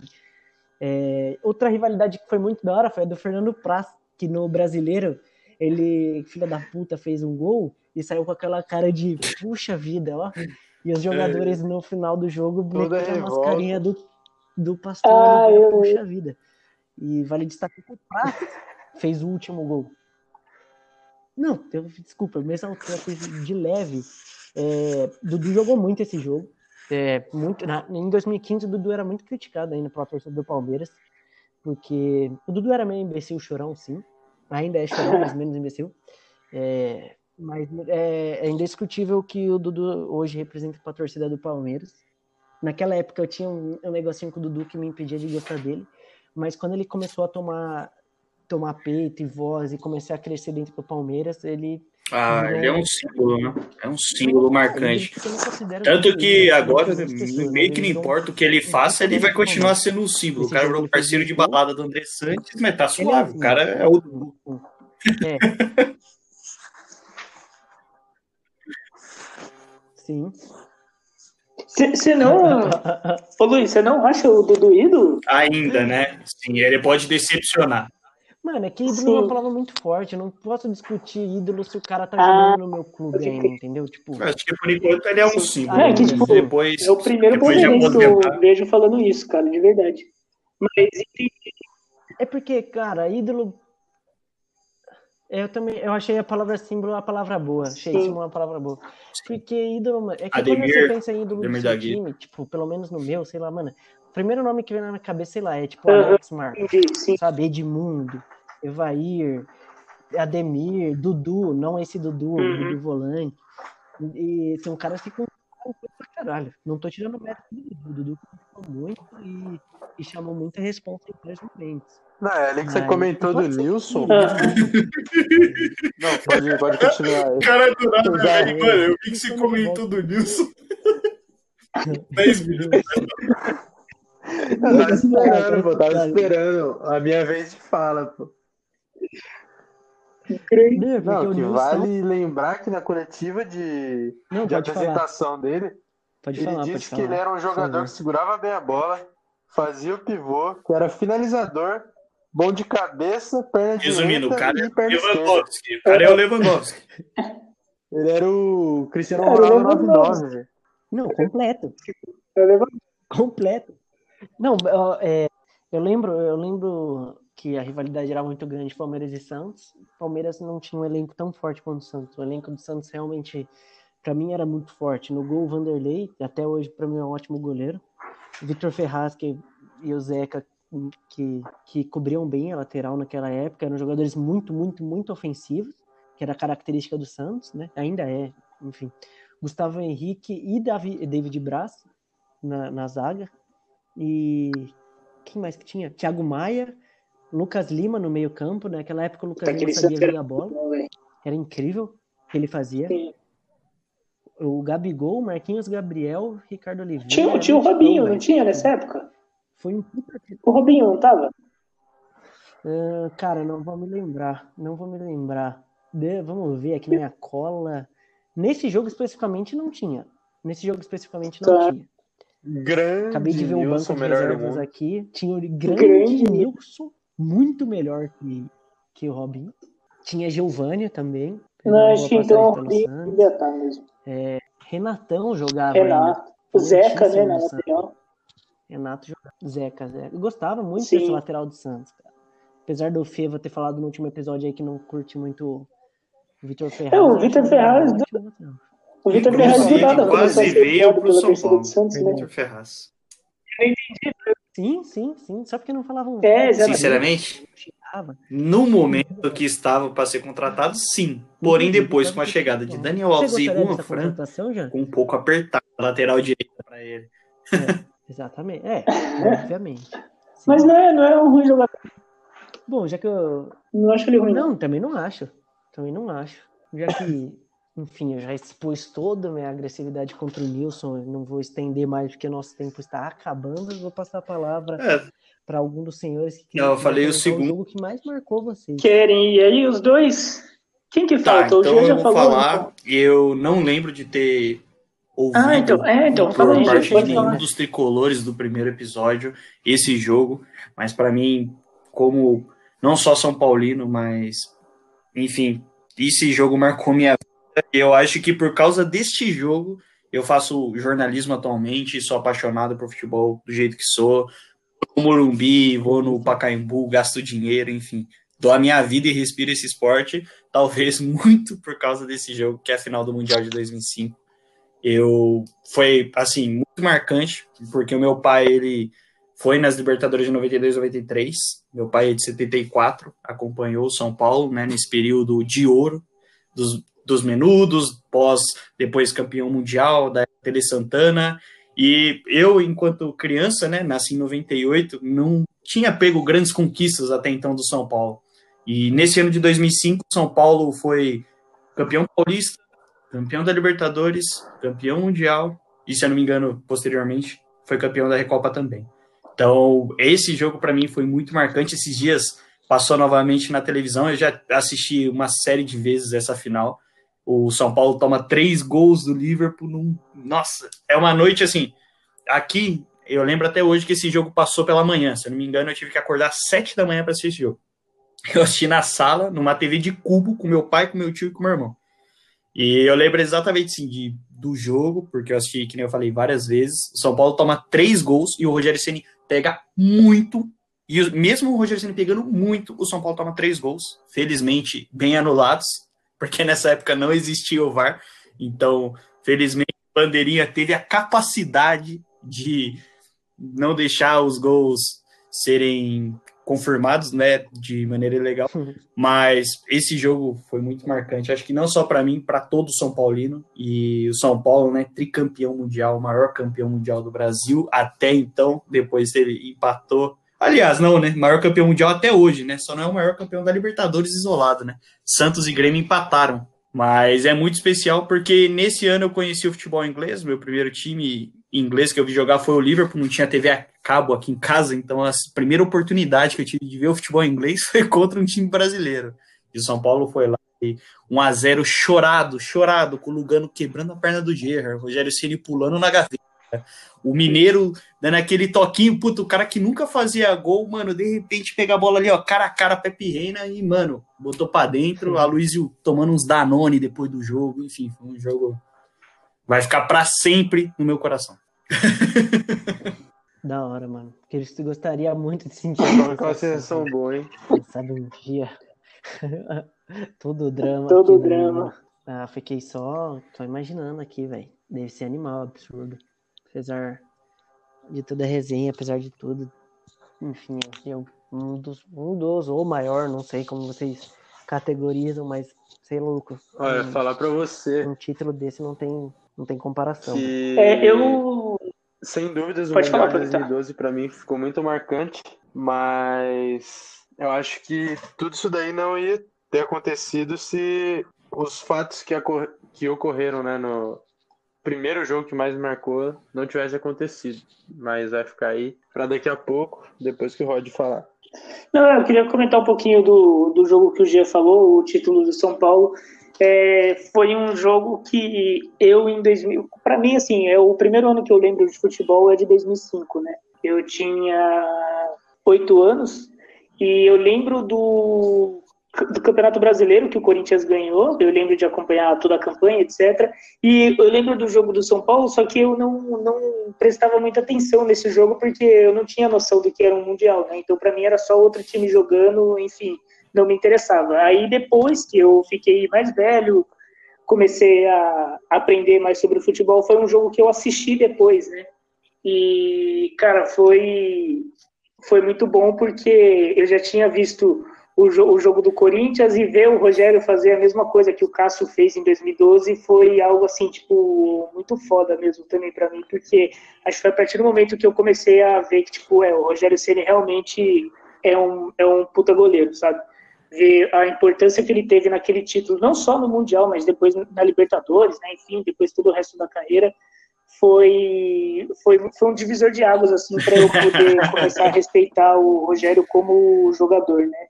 É, outra rivalidade que foi muito da hora foi a do Fernando Praz, que no brasileiro ele, filha da puta, fez um gol e saiu com aquela cara de puxa vida, ó. E os jogadores no final do jogo meteram a mascarinha do, do pastor ah, eu... puxa vida. E vale destacar que o Prato fez o último gol. Não, eu, desculpa, mesmo exaltei de leve. É, Dudu jogou muito esse jogo. É, muito, na, em 2015 o Dudu era muito criticado ainda pela torcida do Palmeiras, porque o Dudu era meio imbecil chorão, sim, ainda é chorão, mas menos imbecil. É, mas é, é, indiscutível que o Dudu hoje representa para a torcida do Palmeiras. Naquela época eu tinha um, um negocinho com o Dudu que me impedia de gostar dele, mas quando ele começou a tomar tomar peito e voz e começar a crescer dentro do Palmeiras, ele ah, ele é um símbolo, né? É um símbolo marcante. Tanto que agora, meio que não importa o que ele faça, ele vai continuar sendo um símbolo. O cara virou parceiro de balada do André Santos, mas tá suave. O cara é o. É. <laughs> Sim. Você não. Ô Luiz, você não acha o Dudu ídolo? Ainda, né? Sim, ele pode decepcionar. Mano, é que ídolo Sim. é uma palavra muito forte. Eu não posso discutir ídolo se o cara tá ah, jogando no meu clube ainda, entendeu? Tipo... Acho que por enquanto ele é um símbolo. É, que, tipo, depois, é o primeiro brasileiro que eu vejo falando isso, cara, de verdade. Mas É porque, cara, ídolo. Eu também eu achei a palavra símbolo uma palavra boa. Achei Sim. isso uma palavra boa. Porque ídolo. É que Ademir, quando você pensa em ídolo Ademir do seu time, tipo, pelo menos no meu, sei lá, mano. O primeiro nome que vem na minha cabeça, sei lá, é tipo Alex Marcos. Sabe? Edmundo. Evair, Ademir, Dudu, não esse Dudu, uhum. Dudu volante. E são caras que com pra caralho. Não tô tirando mérito do Dudu. O Dudu muito e, e chamou muita resposta em vários momentos. Não, é ali que você comentou do Nilson. <laughs> não, pode, pode continuar. Cara, do nada, velho, mano, eu vi que você comentou do Nilson. <laughs> 10 minutos. Eu tava esperando, pô, tava esperando a minha vez de fala, pô. Não, que vale lembrar que na coletiva de, não, de apresentação falar. dele, pode ele falar, disse que ele era um jogador que segurava bem a bola, fazia o pivô, que era finalizador, bom de cabeça, perna Resumindo, direita o cara e perna é Lewandowski. O cara é o Lewandowski. <laughs> Ele era o Cristiano Ronaldo 99, velho. Não, completo. Completo. Não, é, eu lembro, eu lembro que a rivalidade era muito grande Palmeiras e Santos. Palmeiras não tinha um elenco tão forte quanto o Santos. O elenco do Santos realmente, para mim, era muito forte. No gol, Vanderlei, até hoje, para mim, é um ótimo goleiro. Vitor Ferraz que, e o Zeca, que, que cobriam bem a lateral naquela época, eram jogadores muito, muito, muito ofensivos, que era característica do Santos, né? Ainda é, enfim. Gustavo Henrique e Davi, David Braz na, na zaga. E quem mais que tinha? Thiago Maia Lucas Lima no meio-campo, né? naquela época o Lucas Lima sabia jogar bola. Era incrível o que ele fazia. Sim. O Gabigol, Marquinhos Gabriel, Ricardo Oliveira. Tinha, tinha o Robinho, bom, não tinha nessa época? Foi um O Robinho não tava? Uh, cara, não vou me lembrar. Não vou me lembrar. De, vamos ver aqui na minha cola. Nesse jogo especificamente não tinha. Nesse jogo especificamente não tá. tinha. Grande Acabei de ver o banco de reservas aqui. Tinha o grande, grande Nilson muito melhor que, que o Robinho. Tinha Giovanni também. Não, acho que então o Robinho estar mesmo. É, Renatão jogava. Renato. O Zeca, né, na lateral. Renato jogava. Zeca, Zeca. Eu gostava muito Sim. desse lateral do Santos, cara. Apesar do Feva ter falado no último episódio aí que não curte muito o Vitor Ferraz. É, o Vitor Ferraz. Do... O Vitor Ferraz do nada. Quase veio pro São Paulo. Santos, né? Vitor Ferraz. Eu entendi, Sim, sim, sim. Só porque não falavam. É, Sinceramente, no momento que estava para ser contratado, sim. Porém, depois, com a chegada de Daniel Alves e Juan Fran, um pouco apertado a lateral direita para ele. É, exatamente. É, <laughs> obviamente. Sim. Mas não é, não é um ruim jogador. Bom, já que eu. Não acho ele ruim. Não, também não acho. Também não acho. Já que enfim, eu já expus toda a minha agressividade contra o Nilson, eu não vou estender mais porque nosso tempo está acabando, eu vou passar a palavra é. para algum dos senhores que Não, eu falei o segundo jogo que mais marcou vocês. Querem, e aí os dois? Quem que tá, falta? Então o já eu vou falou, falar, então. eu não lembro de ter ouvido ah, então, é, então, por fala parte de nenhum falar. dos tricolores do primeiro episódio esse jogo, mas para mim, como não só São Paulino, mas enfim, esse jogo marcou minha eu acho que por causa deste jogo, eu faço jornalismo atualmente, sou apaixonado por futebol do jeito que sou. Vou no Morumbi, vou no Pacaembu, gasto dinheiro, enfim. Dou a minha vida e respiro esse esporte, <laughs> talvez muito por causa desse jogo, que é a final do Mundial de 2005. Eu foi assim muito marcante, porque o meu pai ele foi nas Libertadores de 92 93. Meu pai é de 74, acompanhou o São Paulo, né, nesse período de ouro dos, dos menudos, pós depois campeão mundial da Tele Santana. E eu, enquanto criança, né, nasci em 98, não tinha pego grandes conquistas até então do São Paulo. E nesse ano de 2005, São Paulo foi campeão paulista, campeão da Libertadores, campeão mundial e, se eu não me engano, posteriormente, foi campeão da Recopa também. Então, esse jogo para mim foi muito marcante. Esses dias passou novamente na televisão, eu já assisti uma série de vezes essa final. O São Paulo toma três gols do Liverpool. Num... Nossa, é uma noite assim. Aqui, eu lembro até hoje que esse jogo passou pela manhã. Se eu não me engano, eu tive que acordar às sete da manhã para assistir esse jogo. <laughs> Eu assisti na sala, numa TV de cubo, com meu pai, com meu tio e com meu irmão. E eu lembro exatamente assim, de, do jogo, porque eu assisti, que nem eu falei várias vezes. O São Paulo toma três gols e o Rogério Ceni pega muito. E mesmo o Rogério Ceni pegando muito, o São Paulo toma três gols. Felizmente, bem anulados porque nessa época não existia o VAR. Então, felizmente, o Bandeirinha teve a capacidade de não deixar os gols serem confirmados, né, de maneira ilegal. Mas esse jogo foi muito marcante. Acho que não só para mim, para todo o São Paulino e o São Paulo, né, tricampeão mundial, maior campeão mundial do Brasil até então. Depois ele empatou Aliás, não, né? Maior campeão mundial até hoje, né? Só não é o maior campeão da Libertadores isolado, né? Santos e Grêmio empataram. Mas é muito especial porque nesse ano eu conheci o futebol inglês. Meu primeiro time inglês que eu vi jogar foi o Liverpool. Não tinha TV a cabo aqui em casa, então a primeira oportunidade que eu tive de ver o futebol inglês <laughs> foi contra um time brasileiro. E o São Paulo foi lá. 1 a 0 chorado, chorado, com o Lugano quebrando a perna do Gerrard, Rogério Ceni pulando na gaveta. O Mineiro dando aquele toquinho, puto, o cara que nunca fazia gol, mano, de repente pega a bola ali, ó, cara a cara, Pepe Reina e, mano, botou pra dentro. A Luizio tomando uns Danone depois do jogo, enfim, foi um jogo. Vai ficar para sempre no meu coração. <laughs> Da hora, mano. Porque eles gostaria muito de sentir uma sensação boa, hein? Sabe um dia. <laughs> Todo drama. Todo drama. Ah, fiquei só, tô imaginando aqui, velho. Deve ser animal, absurdo apesar de toda a resenha, apesar de tudo. Enfim, é um dos, um dos, ou maior, não sei como vocês categorizam, mas sei louco. Olha, um, falar para você. Um título desse não tem, não tem comparação. Que... É, eu. Sem dúvidas, o Pode Mundial de 2012 para mim ficou muito marcante, mas eu acho que tudo isso daí não ia ter acontecido se os fatos que, que ocorreram né, no, primeiro jogo que mais me marcou não tivesse acontecido. Mas vai ficar aí para daqui a pouco, depois que o Rod falar. Não, eu queria comentar um pouquinho do, do jogo que o Gia falou, o título do São Paulo. É, foi um jogo que eu em 2000, para mim assim, é o primeiro ano que eu lembro de futebol é de 2005, né? Eu tinha oito anos e eu lembro do do Campeonato Brasileiro que o Corinthians ganhou, eu lembro de acompanhar toda a campanha, etc. E eu lembro do jogo do São Paulo, só que eu não, não prestava muita atenção nesse jogo porque eu não tinha noção do que era um Mundial, né? Então, para mim, era só outro time jogando, enfim, não me interessava. Aí, depois que eu fiquei mais velho, comecei a aprender mais sobre o futebol, foi um jogo que eu assisti depois, né? E, cara, foi, foi muito bom porque eu já tinha visto o, jo o jogo do Corinthians e ver o Rogério fazer a mesma coisa que o Cássio fez em 2012 foi algo assim, tipo, muito foda mesmo também para mim, porque acho que foi a partir do momento que eu comecei a ver que, tipo, é, o Rogério Ceni realmente é um, é um puta goleiro, sabe? Ver a importância que ele teve naquele título, não só no Mundial, mas depois na Libertadores, né? Enfim, depois todo o resto da carreira foi, foi, foi um divisor de águas assim para eu poder <laughs> começar a respeitar o Rogério como jogador, né?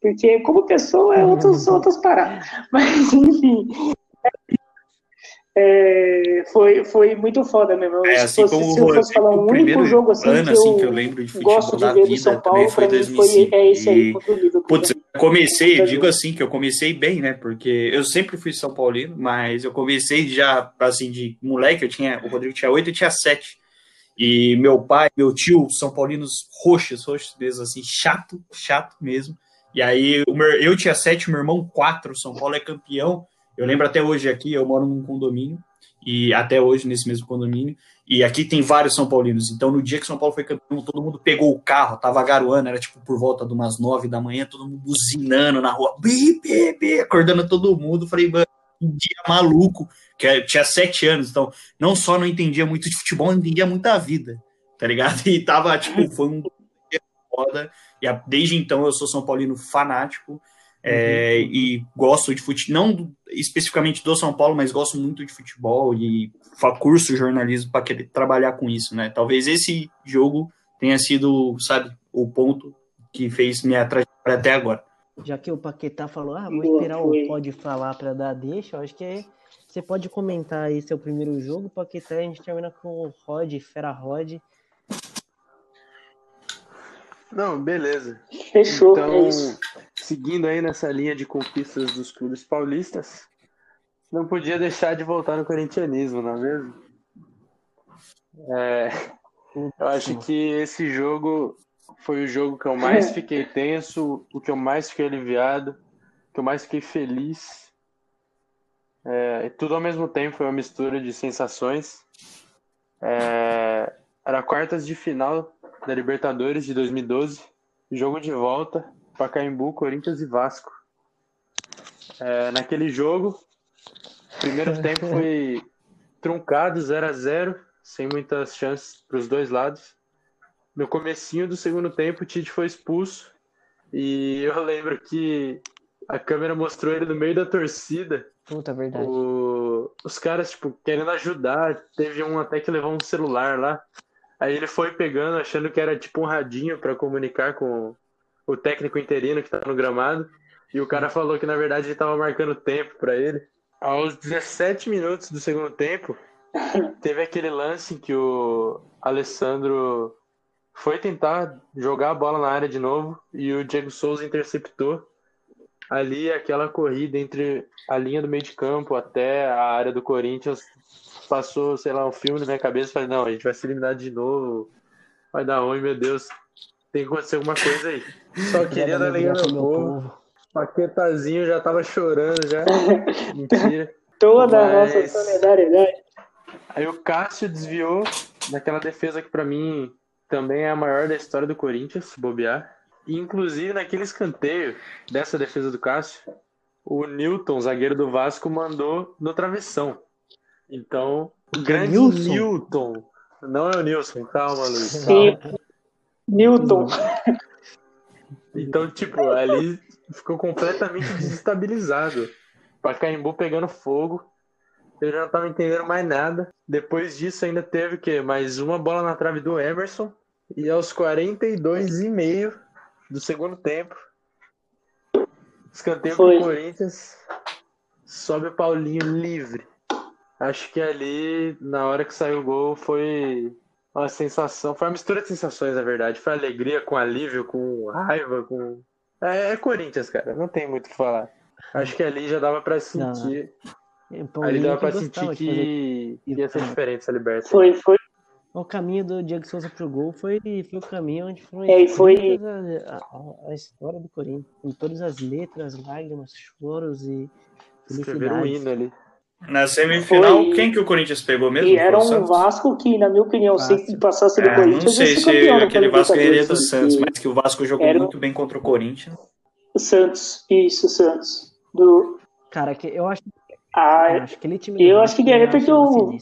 Porque como pessoa é outros, outras paradas. <laughs> Mas, enfim. É, foi, foi muito foda mesmo. É, assim se, fosse, como se eu fosse falar um único jogo assim, ano, que, assim, que eu lembro de gosto de ver do São Paulo, foi 2005. Foi, é esse aí, e, Putz, eu comecei, digo assim, que eu comecei bem, né? Porque eu sempre fui São Paulino, mas eu comecei já, assim, de moleque, eu tinha, o Rodrigo tinha oito, eu tinha sete. E meu pai, meu tio, São Paulinos roxos, roxos mesmo, assim, chato, chato mesmo. E aí eu tinha sete, meu irmão quatro, São Paulo é campeão. Eu lembro até hoje aqui, eu moro num condomínio, e até hoje nesse mesmo condomínio, e aqui tem vários São Paulinos. Então, no dia que São Paulo foi campeão, todo mundo pegou o carro, tava garoando, era tipo por volta de umas nove da manhã, todo mundo buzinando na rua, bi, bi, bi, acordando todo mundo. Falei, mano, um dia maluco, que tinha sete anos, então não só não entendia muito de futebol, não entendia muita vida, tá ligado? <laughs> E tava, tipo, foi um foda. E a, desde então eu sou São Paulino fanático é, uhum. e gosto de futebol, não especificamente do São Paulo, mas gosto muito de futebol e curso jornalismo para querer trabalhar com isso, né? Talvez esse jogo tenha sido, sabe, o ponto que fez minha trajetória até agora. já que o Paquetá falou, ah, vou esperar o Pode falar para dar deixa, eu acho que é, você pode comentar aí seu primeiro jogo, Paquetá, a gente termina com o Rod, Fera Rod. Não, beleza. Fechou. Então, é seguindo aí nessa linha de conquistas dos clubes paulistas, não podia deixar de voltar no corintianismo, não é mesmo? É, eu acho que esse jogo foi o jogo que eu mais fiquei tenso, o que eu mais fiquei aliviado, o que eu mais fiquei feliz. É, tudo ao mesmo tempo foi uma mistura de sensações. É, era quartas de final da Libertadores de 2012, jogo de volta, Pacaembu, Corinthians e Vasco. É, naquele jogo, primeiro <laughs> tempo foi truncado, 0 a 0 sem muitas chances para os dois lados. No comecinho do segundo tempo, o Tite foi expulso e eu lembro que a câmera mostrou ele no meio da torcida. Puta, verdade. O... Os caras, tipo, querendo ajudar. Teve um até que levou um celular lá. Aí ele foi pegando, achando que era tipo um radinho para comunicar com o técnico interino que tá no gramado. E o cara falou que na verdade ele tava marcando tempo para ele. Aos 17 minutos do segundo tempo, Teve aquele lance que o Alessandro foi tentar jogar a bola na área de novo e o Diego Souza interceptou. Ali, aquela corrida entre a linha do meio de campo até a área do Corinthians passou, sei lá, um filme na minha cabeça. Falei, não, a gente vai se eliminar de novo. Vai dar ruim, meu Deus. Tem que acontecer alguma coisa aí. Só queria dar alegria ao meu povo. Paquetazinho já tava chorando já. <laughs> Mentira. Toda Mas... a nossa solidariedade. Aí o Cássio desviou naquela defesa que para mim também é a maior da história do Corinthians, se bobear. E, inclusive naquele escanteio dessa defesa do Cássio, o Newton, zagueiro do Vasco, mandou no travessão. Então, o grande Nilson. Newton. Não é o Nilson, calma, Luiz. Sim. Newton. Então, tipo, ali ficou completamente desestabilizado. Pacaembu pegando fogo. Eu já não tava entendendo mais nada. Depois disso, ainda teve o quê? Mais uma bola na trave do Emerson. E aos 42 e meio do segundo tempo, escanteio pro Corinthians, sobe o Paulinho livre. Acho que ali, na hora que saiu o gol, foi uma sensação, foi uma mistura de sensações, na verdade. Foi alegria com alívio, com raiva, com. É, é Corinthians, cara, não tem muito o que falar. Acho que ali já dava para sentir. Não Aí dá pra sentir que ia ser diferente essa liberta. Foi, foi. O caminho do Diego Souza pro gol foi, foi o caminho onde foi, é, foi... A, a, a, história do Corinthians, com todas as letras, lágrimas, choros e Escreveram um hino ali. Na semifinal, foi... quem que o Corinthians pegou mesmo? E era um Vasco que, na minha opinião, Vasco. se passasse do é, Corinthians. Não sei se aquele Vasco ganharia do Santos, mas que o Vasco jogou era... muito bem contra o Corinthians. O Santos, isso, o Santos. Do... Cara, que eu acho ah, eu acho que ele time eu acho que ganhou porque eu.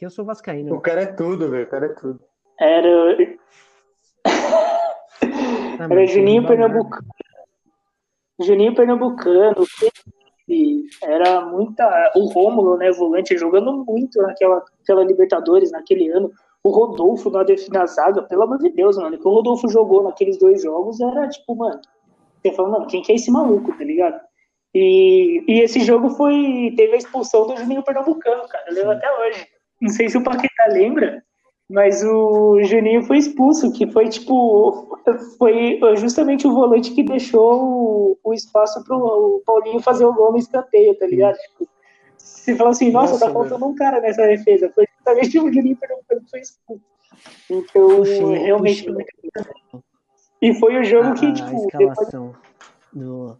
Eu sou vascaíno. O cara é tudo, velho. O cara é tudo. Era. Era Juninho Pernambucano. Juninho Pernambucano. Era muita. O Rômulo, né? Volante, jogando muito naquela, naquela Libertadores naquele ano. O Rodolfo na, na zaga, pelo amor de Deus, mano. O que o Rodolfo jogou naqueles dois jogos era tipo, mano. Você fala, mano, quem que é esse maluco, tá ligado? E, e esse jogo foi teve a expulsão do Juninho Pernambucano, cara. Eu lembro até hoje. Não sei se o Paquetá lembra, mas o Juninho foi expulso, que foi tipo. Foi justamente o volante que deixou o, o espaço pro o Paulinho fazer o gol no escanteio, tá ligado? Tipo, você fala assim, nossa, nossa tá faltando um cara nessa defesa. Foi justamente o Juninho que foi expulso. Então, puxei, realmente. Puxei. E foi o jogo a, que, tipo. A escalação depois... do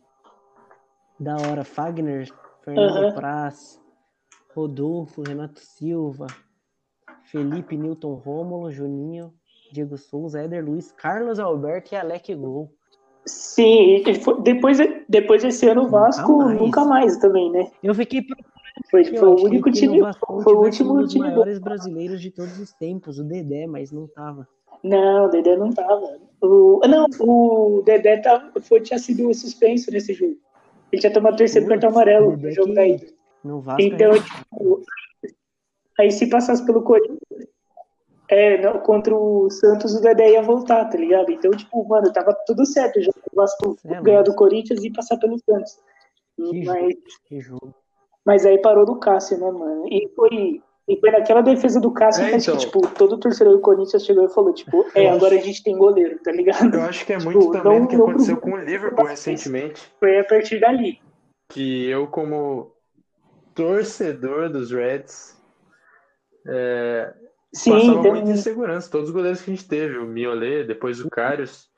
da hora. Fagner, Fernando uhum. Praz, Rodolfo, Renato Silva, Felipe Newton Rômulo, Juninho, Diego Souza, Éder Luiz, Carlos Alberto e Alec Gol. Sim, depois, depois desse ano o Vasco nunca mais. nunca mais, também, né? Eu fiquei foi, foi o único time, foi o último um dos time maiores brasileiros de todos os tempos, o Dedé, mas não tava. Não, o Dedé não tava. O, não, o Dedé tava, foi, tinha sido suspenso nesse jogo. Ele tinha tomado o terceiro cartão amarelo no jogo da ida. Então, tipo, aí se passasse pelo Corinthians, é, não, contra o Santos, o Dedé ia voltar, tá ligado? Então, tipo, mano, tava tudo certo. Já o Vasco é, ganhar do Corinthians e passar pelo Santos. Que mas, jogo, que jogo. mas aí parou do Cássio, né, mano? E foi, e foi naquela defesa do Cássio é, então. que, tipo, todo torcedor do Corinthians chegou e falou, tipo, é, agora a gente tem goleiro, tá ligado? Eu acho que é tipo, muito também o que aconteceu com o Liverpool recentemente. Foi a partir dali. Que eu, como torcedor dos Reds, é, Sim, passava tem... muita insegurança. Todos os goleiros que a gente teve, o Miolet, depois o Carlos.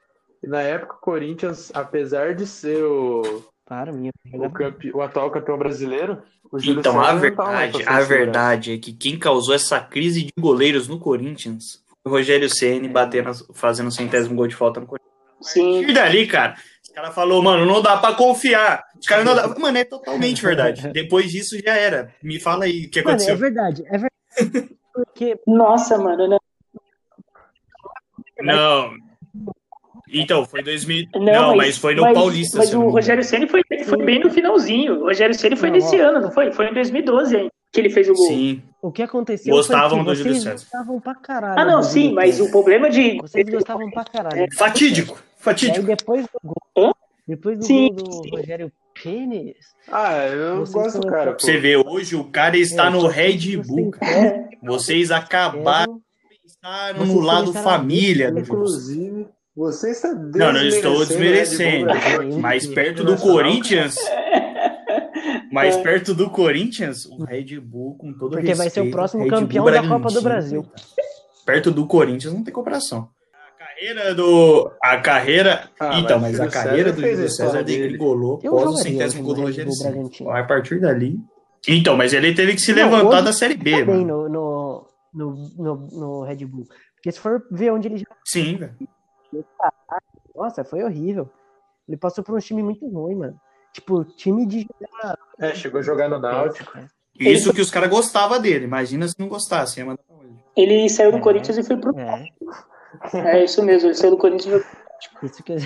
E na época o Corinthians, apesar de ser o, Para, minha o, campe... o atual campeão brasileiro, então a verdade, a verdade é que quem causou essa crise de goleiros no Corinthians foi o Rogério Ceni é. batendo, fazendo o centésimo gol de falta no Corinthians. Sim. E dali, cara, o cara falou, mano, não dá pra confiar. Os caras não dá. Mano, é totalmente verdade. <laughs> Depois disso já era. Me fala aí o que aconteceu. Mano, é verdade, é verdade. Porque... Nossa, mano, né? Não. Então, foi 2000. Não, não mas, mas, foi no mas, Paulista. Mas o Rogério Ceni foi, foi bem no finalzinho. O Rogério Ceni foi não, nesse ó. ano, não foi? Foi em 2012 hein, que ele fez o gol. Sim. O que aconteceu gostavam foi que vocês gostavam pra caralho. Ah, não, sim, mas o problema de... Vocês gostavam pra caralho. É, fatídico, fatídico. E aí depois do gol, Hã? depois do sim, gol do Rogério Pênis... Ah, eu gosto do cara. Pô. Você vê, hoje o cara está é, no Red Bull, cara. Vocês acabaram pensaram no lado família. Inclusive, você está Não, não estou desmerecendo. Mas perto do Corinthians. Mais perto do Corinthians, o Red Bull, com todo Porque respeito, vai ser o próximo campeão da Copa do Brasil. Perto do Corinthians não tem comparação. A carreira do. A carreira. Ah, então, mas, mas a carreira César do Júlio César degringolou após o centésimo gol do Rogério A partir dali. Então, mas ele teve que se não, levantar da Série B. Tá bem no, no, no, no, Red Bull. Porque se for ver onde ele já. Sim, velho. Nossa, foi horrível. Ele passou por um time muito ruim, mano. Tipo, time de. É, chegou a jogar no Náutico. Isso que os caras gostavam dele. Imagina se não gostasse. Ia mandar Ele saiu do é, Corinthians e foi pro. É. é isso mesmo, ele saiu do Corinthians pro. Isso que... É.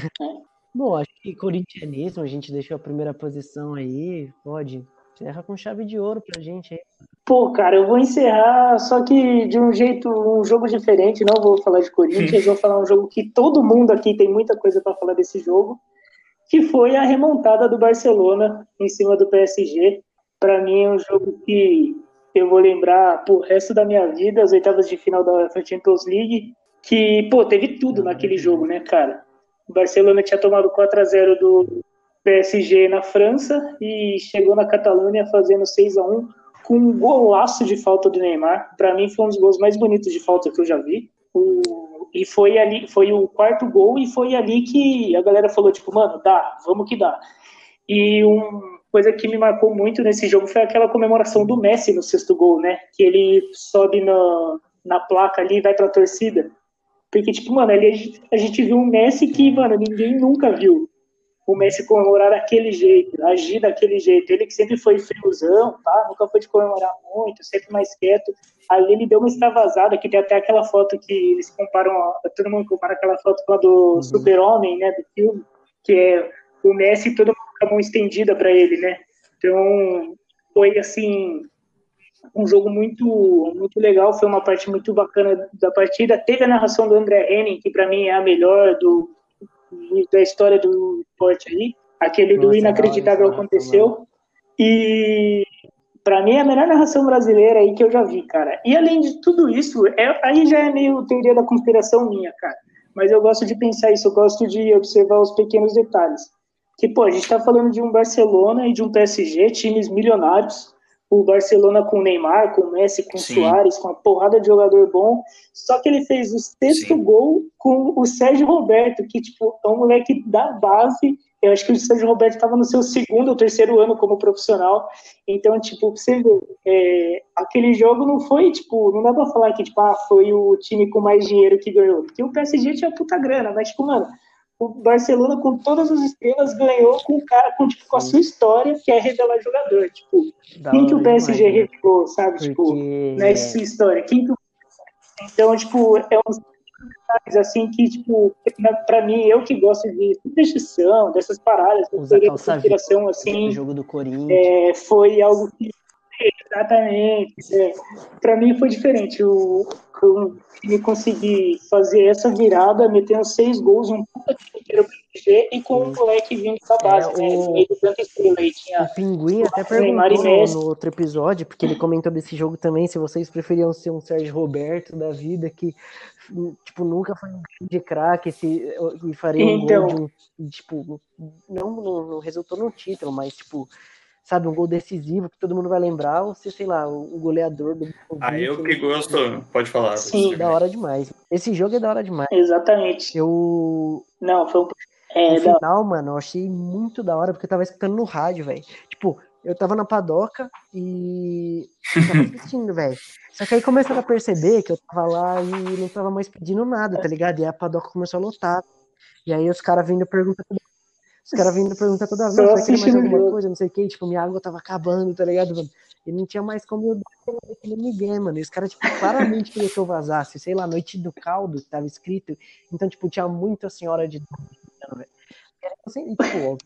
Bom, acho que corintianismo, a gente deixou a primeira posição aí. Pode. Encerra com chave de ouro pra gente aí. Pô, cara, eu vou encerrar, só que de um jeito, um jogo diferente. Não vou falar de Corinthians, vou falar um jogo que todo mundo aqui tem muita coisa para falar desse jogo, que foi a remontada do Barcelona em cima do PSG. Para mim é um jogo que eu vou lembrar pro resto da minha vida, as oitavas de final da Champions League, que, pô, teve tudo naquele jogo, né, cara? O Barcelona tinha tomado 4 a 0 do PSG na França e chegou na Catalunha fazendo 6 a 1 com um golaço de falta do Neymar. Para mim foi um dos gols mais bonitos de falta que eu já vi. O, e foi ali, foi o quarto gol e foi ali que a galera falou tipo, mano, dá, vamos que dá. E uma coisa que me marcou muito nesse jogo foi aquela comemoração do Messi no sexto gol, né? Que ele sobe na, na placa ali e vai pra torcida. Porque, tipo, mano, ali a gente viu um Messi que, mano, ninguém nunca viu o Messi comemorar daquele jeito, agir daquele jeito. Ele que sempre foi friozão, tá? nunca foi de comemorar muito, sempre mais quieto. Ali ele deu uma extravasada, que tem até aquela foto que eles comparam, todo mundo compara aquela foto com a do uhum. Super-Homem, né, do filme, que é o Messi todo mundo com a mão estendida para ele, né? Então, foi assim, um jogo muito muito legal, foi uma parte muito bacana da partida. Teve a narração do André Henning, que para mim é a melhor do da história do esporte aí. Aquele Nossa, do inacreditável aconteceu. E para mim é a melhor narração brasileira aí que eu já vi, cara. E além de tudo isso, é, aí já é meio teoria da conspiração minha, cara. Mas eu gosto de pensar isso, eu gosto de observar os pequenos detalhes. Que, pô, a gente tá falando de um Barcelona e de um PSG, times milionários, o Barcelona com o Neymar, com o Messi, com o Soares, com uma porrada de jogador bom. Só que ele fez o sexto Sim. gol com o Sérgio Roberto, que tipo, é um moleque da base. Eu acho que o Sérgio Roberto estava no seu segundo ou terceiro ano como profissional. Então, tipo, você vê, é, aquele jogo não foi, tipo, não dá pra falar que tipo, ah, foi o time com mais dinheiro que ganhou. Porque o PSG tinha puta grana, mas, tipo, mano, o Barcelona, com todas as estrelas, ganhou com o cara com, tipo, com a sua história, que é revelar jogador. Tipo, da quem que o PSG demais, né? revelou, sabe? Porque... Tipo, nessa história. Quem que... Então, tipo, é detalhes assim que, tipo, pra mim, eu que gosto de superstição, dessas paradas, de conspiração, assim, jogo do Corinthians. É, foi algo que Exatamente. É. Para mim foi diferente. O, o time conseguir fazer essa virada, metendo seis gols, um puta inteiro PSG e com o moleque vindo da base, é, né? O... meio de tanta estrela aí. Tinha o Pinguim até perguntou no, no, outro episódio, porque ele comentou desse jogo também, se vocês preferiam ser um Sérgio Roberto da vida, que tipo, nunca foi um de craque e faria um então... gol de um, tipo, não, não, não resultou no título, mas tipo sabe, um gol decisivo que todo mundo vai lembrar, ou se, sei lá, o goleador do. Ah, eu que gosto, pode falar. Sim, da hora demais. Esse jogo é da hora demais. Exatamente. Eu. Não, foi um. É, no final, mano, eu achei muito da hora, porque eu tava escutando no rádio, velho. Tipo, eu tava na padoca e. Eu tava <laughs> assistindo, velho. Só que aí começaram a perceber que eu tava lá e não tava mais pedindo nada, tá ligado? E a padoca começou a lotar. E aí os caras vindo perguntando os caras vindo perguntar toda vez, vai querer mais alguma coisa, não sei o que, tipo, minha água tava acabando, tá ligado, mano? E não tinha mais como eu dar aquele ninguém, mano. E os caras, tipo, claramente queriam que eu vazasse, sei lá, noite do caldo, que tava escrito. Então, tipo, tinha muita senhora de velho. Assim, tipo,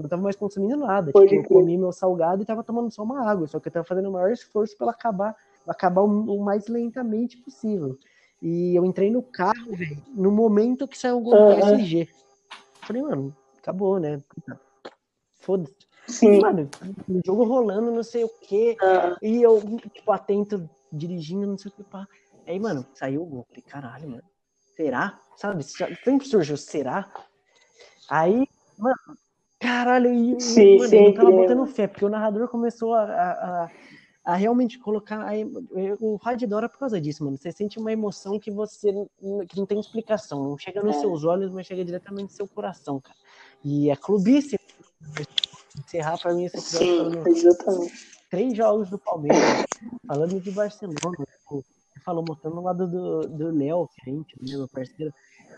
não tava mais consumindo nada. Tipo, eu comi meu salgado e tava tomando só uma água. Só que eu tava fazendo o maior esforço para acabar, acabar o mais lentamente possível. E eu entrei no carro, velho, no momento que saiu o gol do SG. Falei, mano, acabou, né? Foda-se. Sim. Mano, o jogo rolando, não sei o quê. Ah. E eu, tipo, atento, dirigindo, não sei o que. Pá. Aí, mano, saiu o gol. Falei, caralho, mano. Será? Sabe? Sempre surgiu, será? Aí, mano, caralho, e, sim, mano, eu não tava botando fé, porque o narrador começou a, a, a realmente colocar. Aí, o rádio adora por causa disso, mano. Você sente uma emoção que você que não tem explicação. Não chega nos é. seus olhos, mas chega diretamente no seu coração, cara. E é clubice. Encerrar para mim esse episódio. Sim, exatamente. Três jogos do Palmeiras, falando de Barcelona. Tipo, falou mostrando o lado do Léo, que a gente, meu parceiro,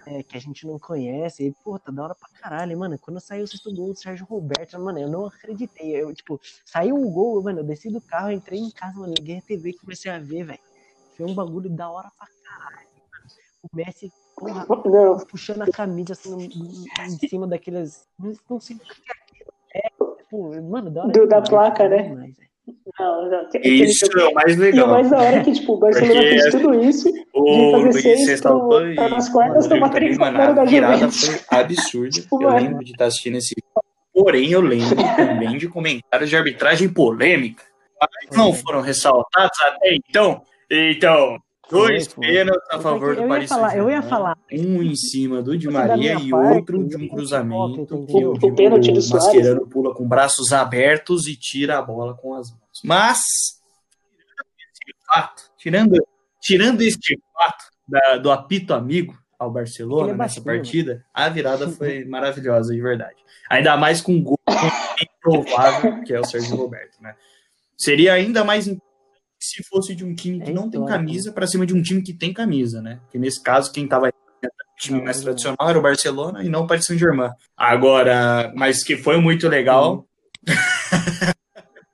é, que a gente não conhece. E, pô, tá da hora pra caralho, mano. Quando saiu o sexto gol do Sérgio Roberto, mano, eu não acreditei. Eu, tipo, saiu o gol, mano, eu desci do carro, entrei em casa, mano, liguei a TV e comecei a ver, velho. Foi um bagulho da hora pra caralho. O Messi porra, não. puxando a camisa assim, em cima daqueles. Não sei o que é aquilo. É, tipo, mano, da hora. Do, da placa, né? Demais, não, não. Isso é o mais legal. E o mais da hora é que, tipo, o Barcelona Porque fez tudo isso. O Luiz ressaltou tá nas quartas, tomar três mano, a virada foi absurda. Tipo, eu lembro de estar assistindo esse Porém, eu lembro também de comentários de arbitragem polêmica. Mas não foram ressaltados até então. Então, Dois pênaltis a favor do Paris Saint-Germain. Eu ia falar. Um em cima do Di Maria e outro de um cruzamento. O, o pênalti do Soares. Mascherano pula com braços abertos e tira a bola com as mãos. Mas, fato, tirando, tirando este fato da, do apito amigo ao Barcelona é nessa partida, a virada foi maravilhosa, de verdade. Ainda mais com um gol improvável, que é o Sérgio Roberto, né? Seria ainda mais se fosse de um time que é não tem camisa para cima de um time que tem camisa, né? Que nesse caso, quem tava o time mais tradicional era o Barcelona e não o Paris Saint-Germain. Agora, mas que foi muito legal. <laughs>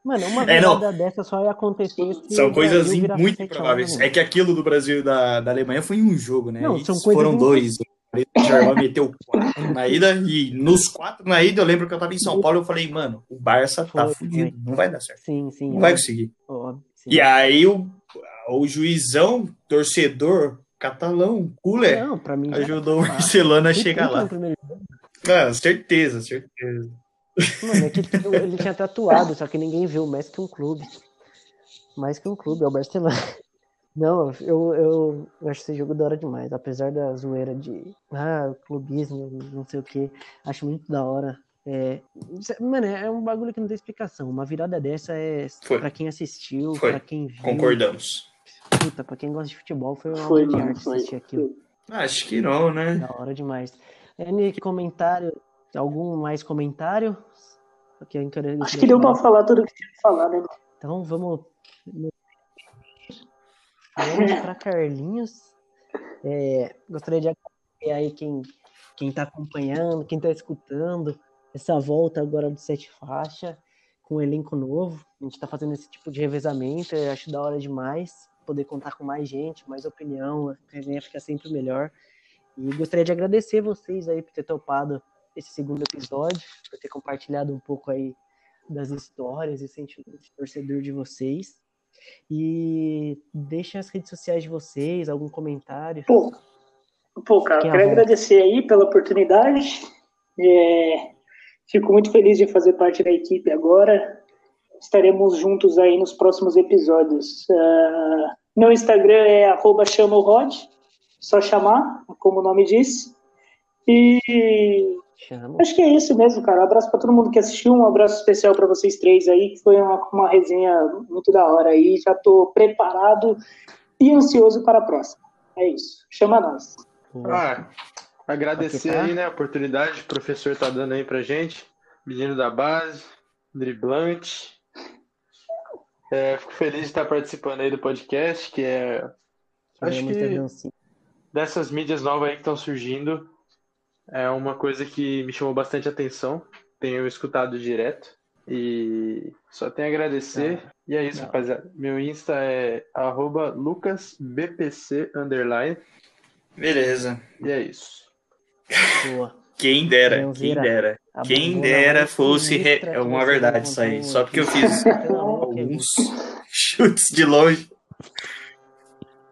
Mano, uma é, não. dessa só ia acontecer. São coisas muito improváveis. É que aquilo do Brasil e da, da Alemanha foi um jogo, né? Não, foram dois. O Germain <laughs> meteu quatro na ida e nos quatro na ida eu lembro que eu tava em São Paulo e eu falei, mano, o Barça tá fudido, não vai dar certo. Sim, sim. Não vai conseguir. Óbvio. E aí o, o juizão, torcedor catalão, mim ajudou o Barcelona a chegar lá. Ah, certeza, certeza. Mano, é que ele tinha tatuado, só que ninguém viu, mais que um clube. Mais que um clube, é o Barcelona. Não, eu, eu, eu acho esse jogo da hora demais, apesar da zoeira de ah, clubismo, não sei o que, acho muito da hora. É, mano, é um bagulho que não tem explicação. Uma virada dessa é foi. pra quem assistiu, foi. pra quem viu. Concordamos. Puta, pra quem gosta de futebol, foi uma foi, de arte foi. assistir aquilo. Acho que não, né? Da hora demais. N comentário, algum mais comentário? Acho que deu pra falar tudo que tinha que falar, né? Então vamos. Vamos pra Carlinhos. É, gostaria de agradecer aí quem, quem tá acompanhando, quem tá escutando essa volta agora do Sete Faixa, com um elenco novo. A gente está fazendo esse tipo de revezamento, eu acho da hora demais poder contar com mais gente, mais opinião, a resenha fica sempre melhor. E gostaria de agradecer vocês aí por ter topado esse segundo episódio, por ter compartilhado um pouco aí das histórias e sentimentos de torcedor de vocês. E deixem as redes sociais de vocês, algum comentário. Pô, pô cara, quero agradecer aí pela oportunidade É, fico muito feliz de fazer parte da equipe agora. Estaremos juntos aí nos próximos episódios. Uh, meu Instagram é arroba chamorod, só chamar, como o nome diz. E Chama. acho que é isso mesmo, cara. Um abraço para todo mundo que assistiu, um abraço especial para vocês três aí, que foi uma, uma resenha muito da hora aí. Já estou preparado e ansioso para a próxima. É isso. Chama nós. Ah, agradecer aí, né, a oportunidade que o professor tá dando aí pra gente. Menino da base, driblante. É, fico feliz de estar participando aí do podcast, que é. Acho que dessas mídias novas aí que estão surgindo, é uma coisa que me chamou bastante atenção. Tenho escutado direto. E só tenho a agradecer. Não. E é isso, Não. rapaziada. Meu Insta é lucasbpc underline. Beleza. E é isso. Boa. Quem dera, quem dera. Quem dera fosse re... é uma verdade isso aí. Só porque eu fiz <laughs> alguns chutes de longe.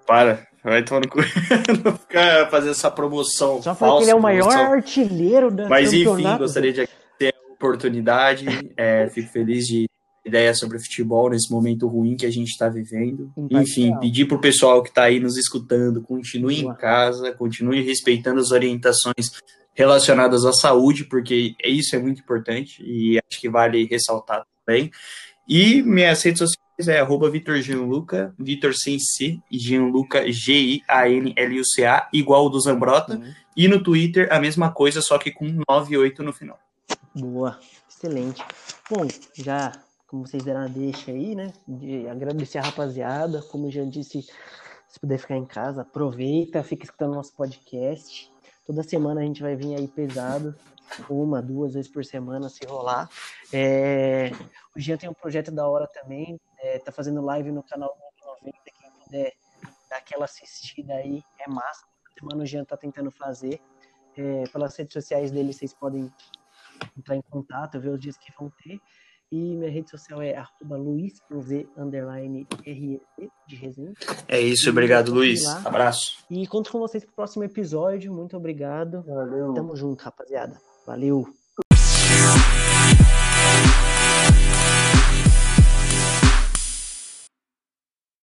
Para, vai tomar no cu. <laughs> Não ficar fazendo essa promoção. Só porque ele é o maior promoção. artilheiro da Mas enfim, gostaria de ter a oportunidade. É, fico feliz de ideia sobre futebol nesse momento ruim que a gente está vivendo. Enfim, pedir para o pessoal que está aí nos escutando, continue Boa. em casa, continue respeitando as orientações relacionadas à saúde, porque isso é muito importante e acho que vale ressaltar também. E minhas redes sociais é arroba Vitor Gianluca, Vitor sem C, Gianluca G-I-A-N-L-U-C-A, igual o do Zambrota. Uhum. E no Twitter a mesma coisa, só que com 98 no final. Boa, excelente. Bom, já como vocês deram a deixa aí, né? De agradecer a rapaziada. Como já disse, se puder ficar em casa, aproveita, fica escutando nosso podcast. Toda semana a gente vai vir aí pesado, uma, duas vezes por semana, se rolar. É... O Jean tem um projeto da hora também, é, tá fazendo live no canal 90, quem puder dar aquela assistida aí, é massa. Toda semana o Jean tá tentando fazer. É, pelas redes sociais dele, vocês podem entrar em contato, ver os dias que vão ter. E minha rede social é arroba de resenha. É isso, obrigado, Luiz. Abraço. E conto com vocês pro próximo episódio. Muito obrigado. Valeu. Tamo junto, rapaziada. Valeu.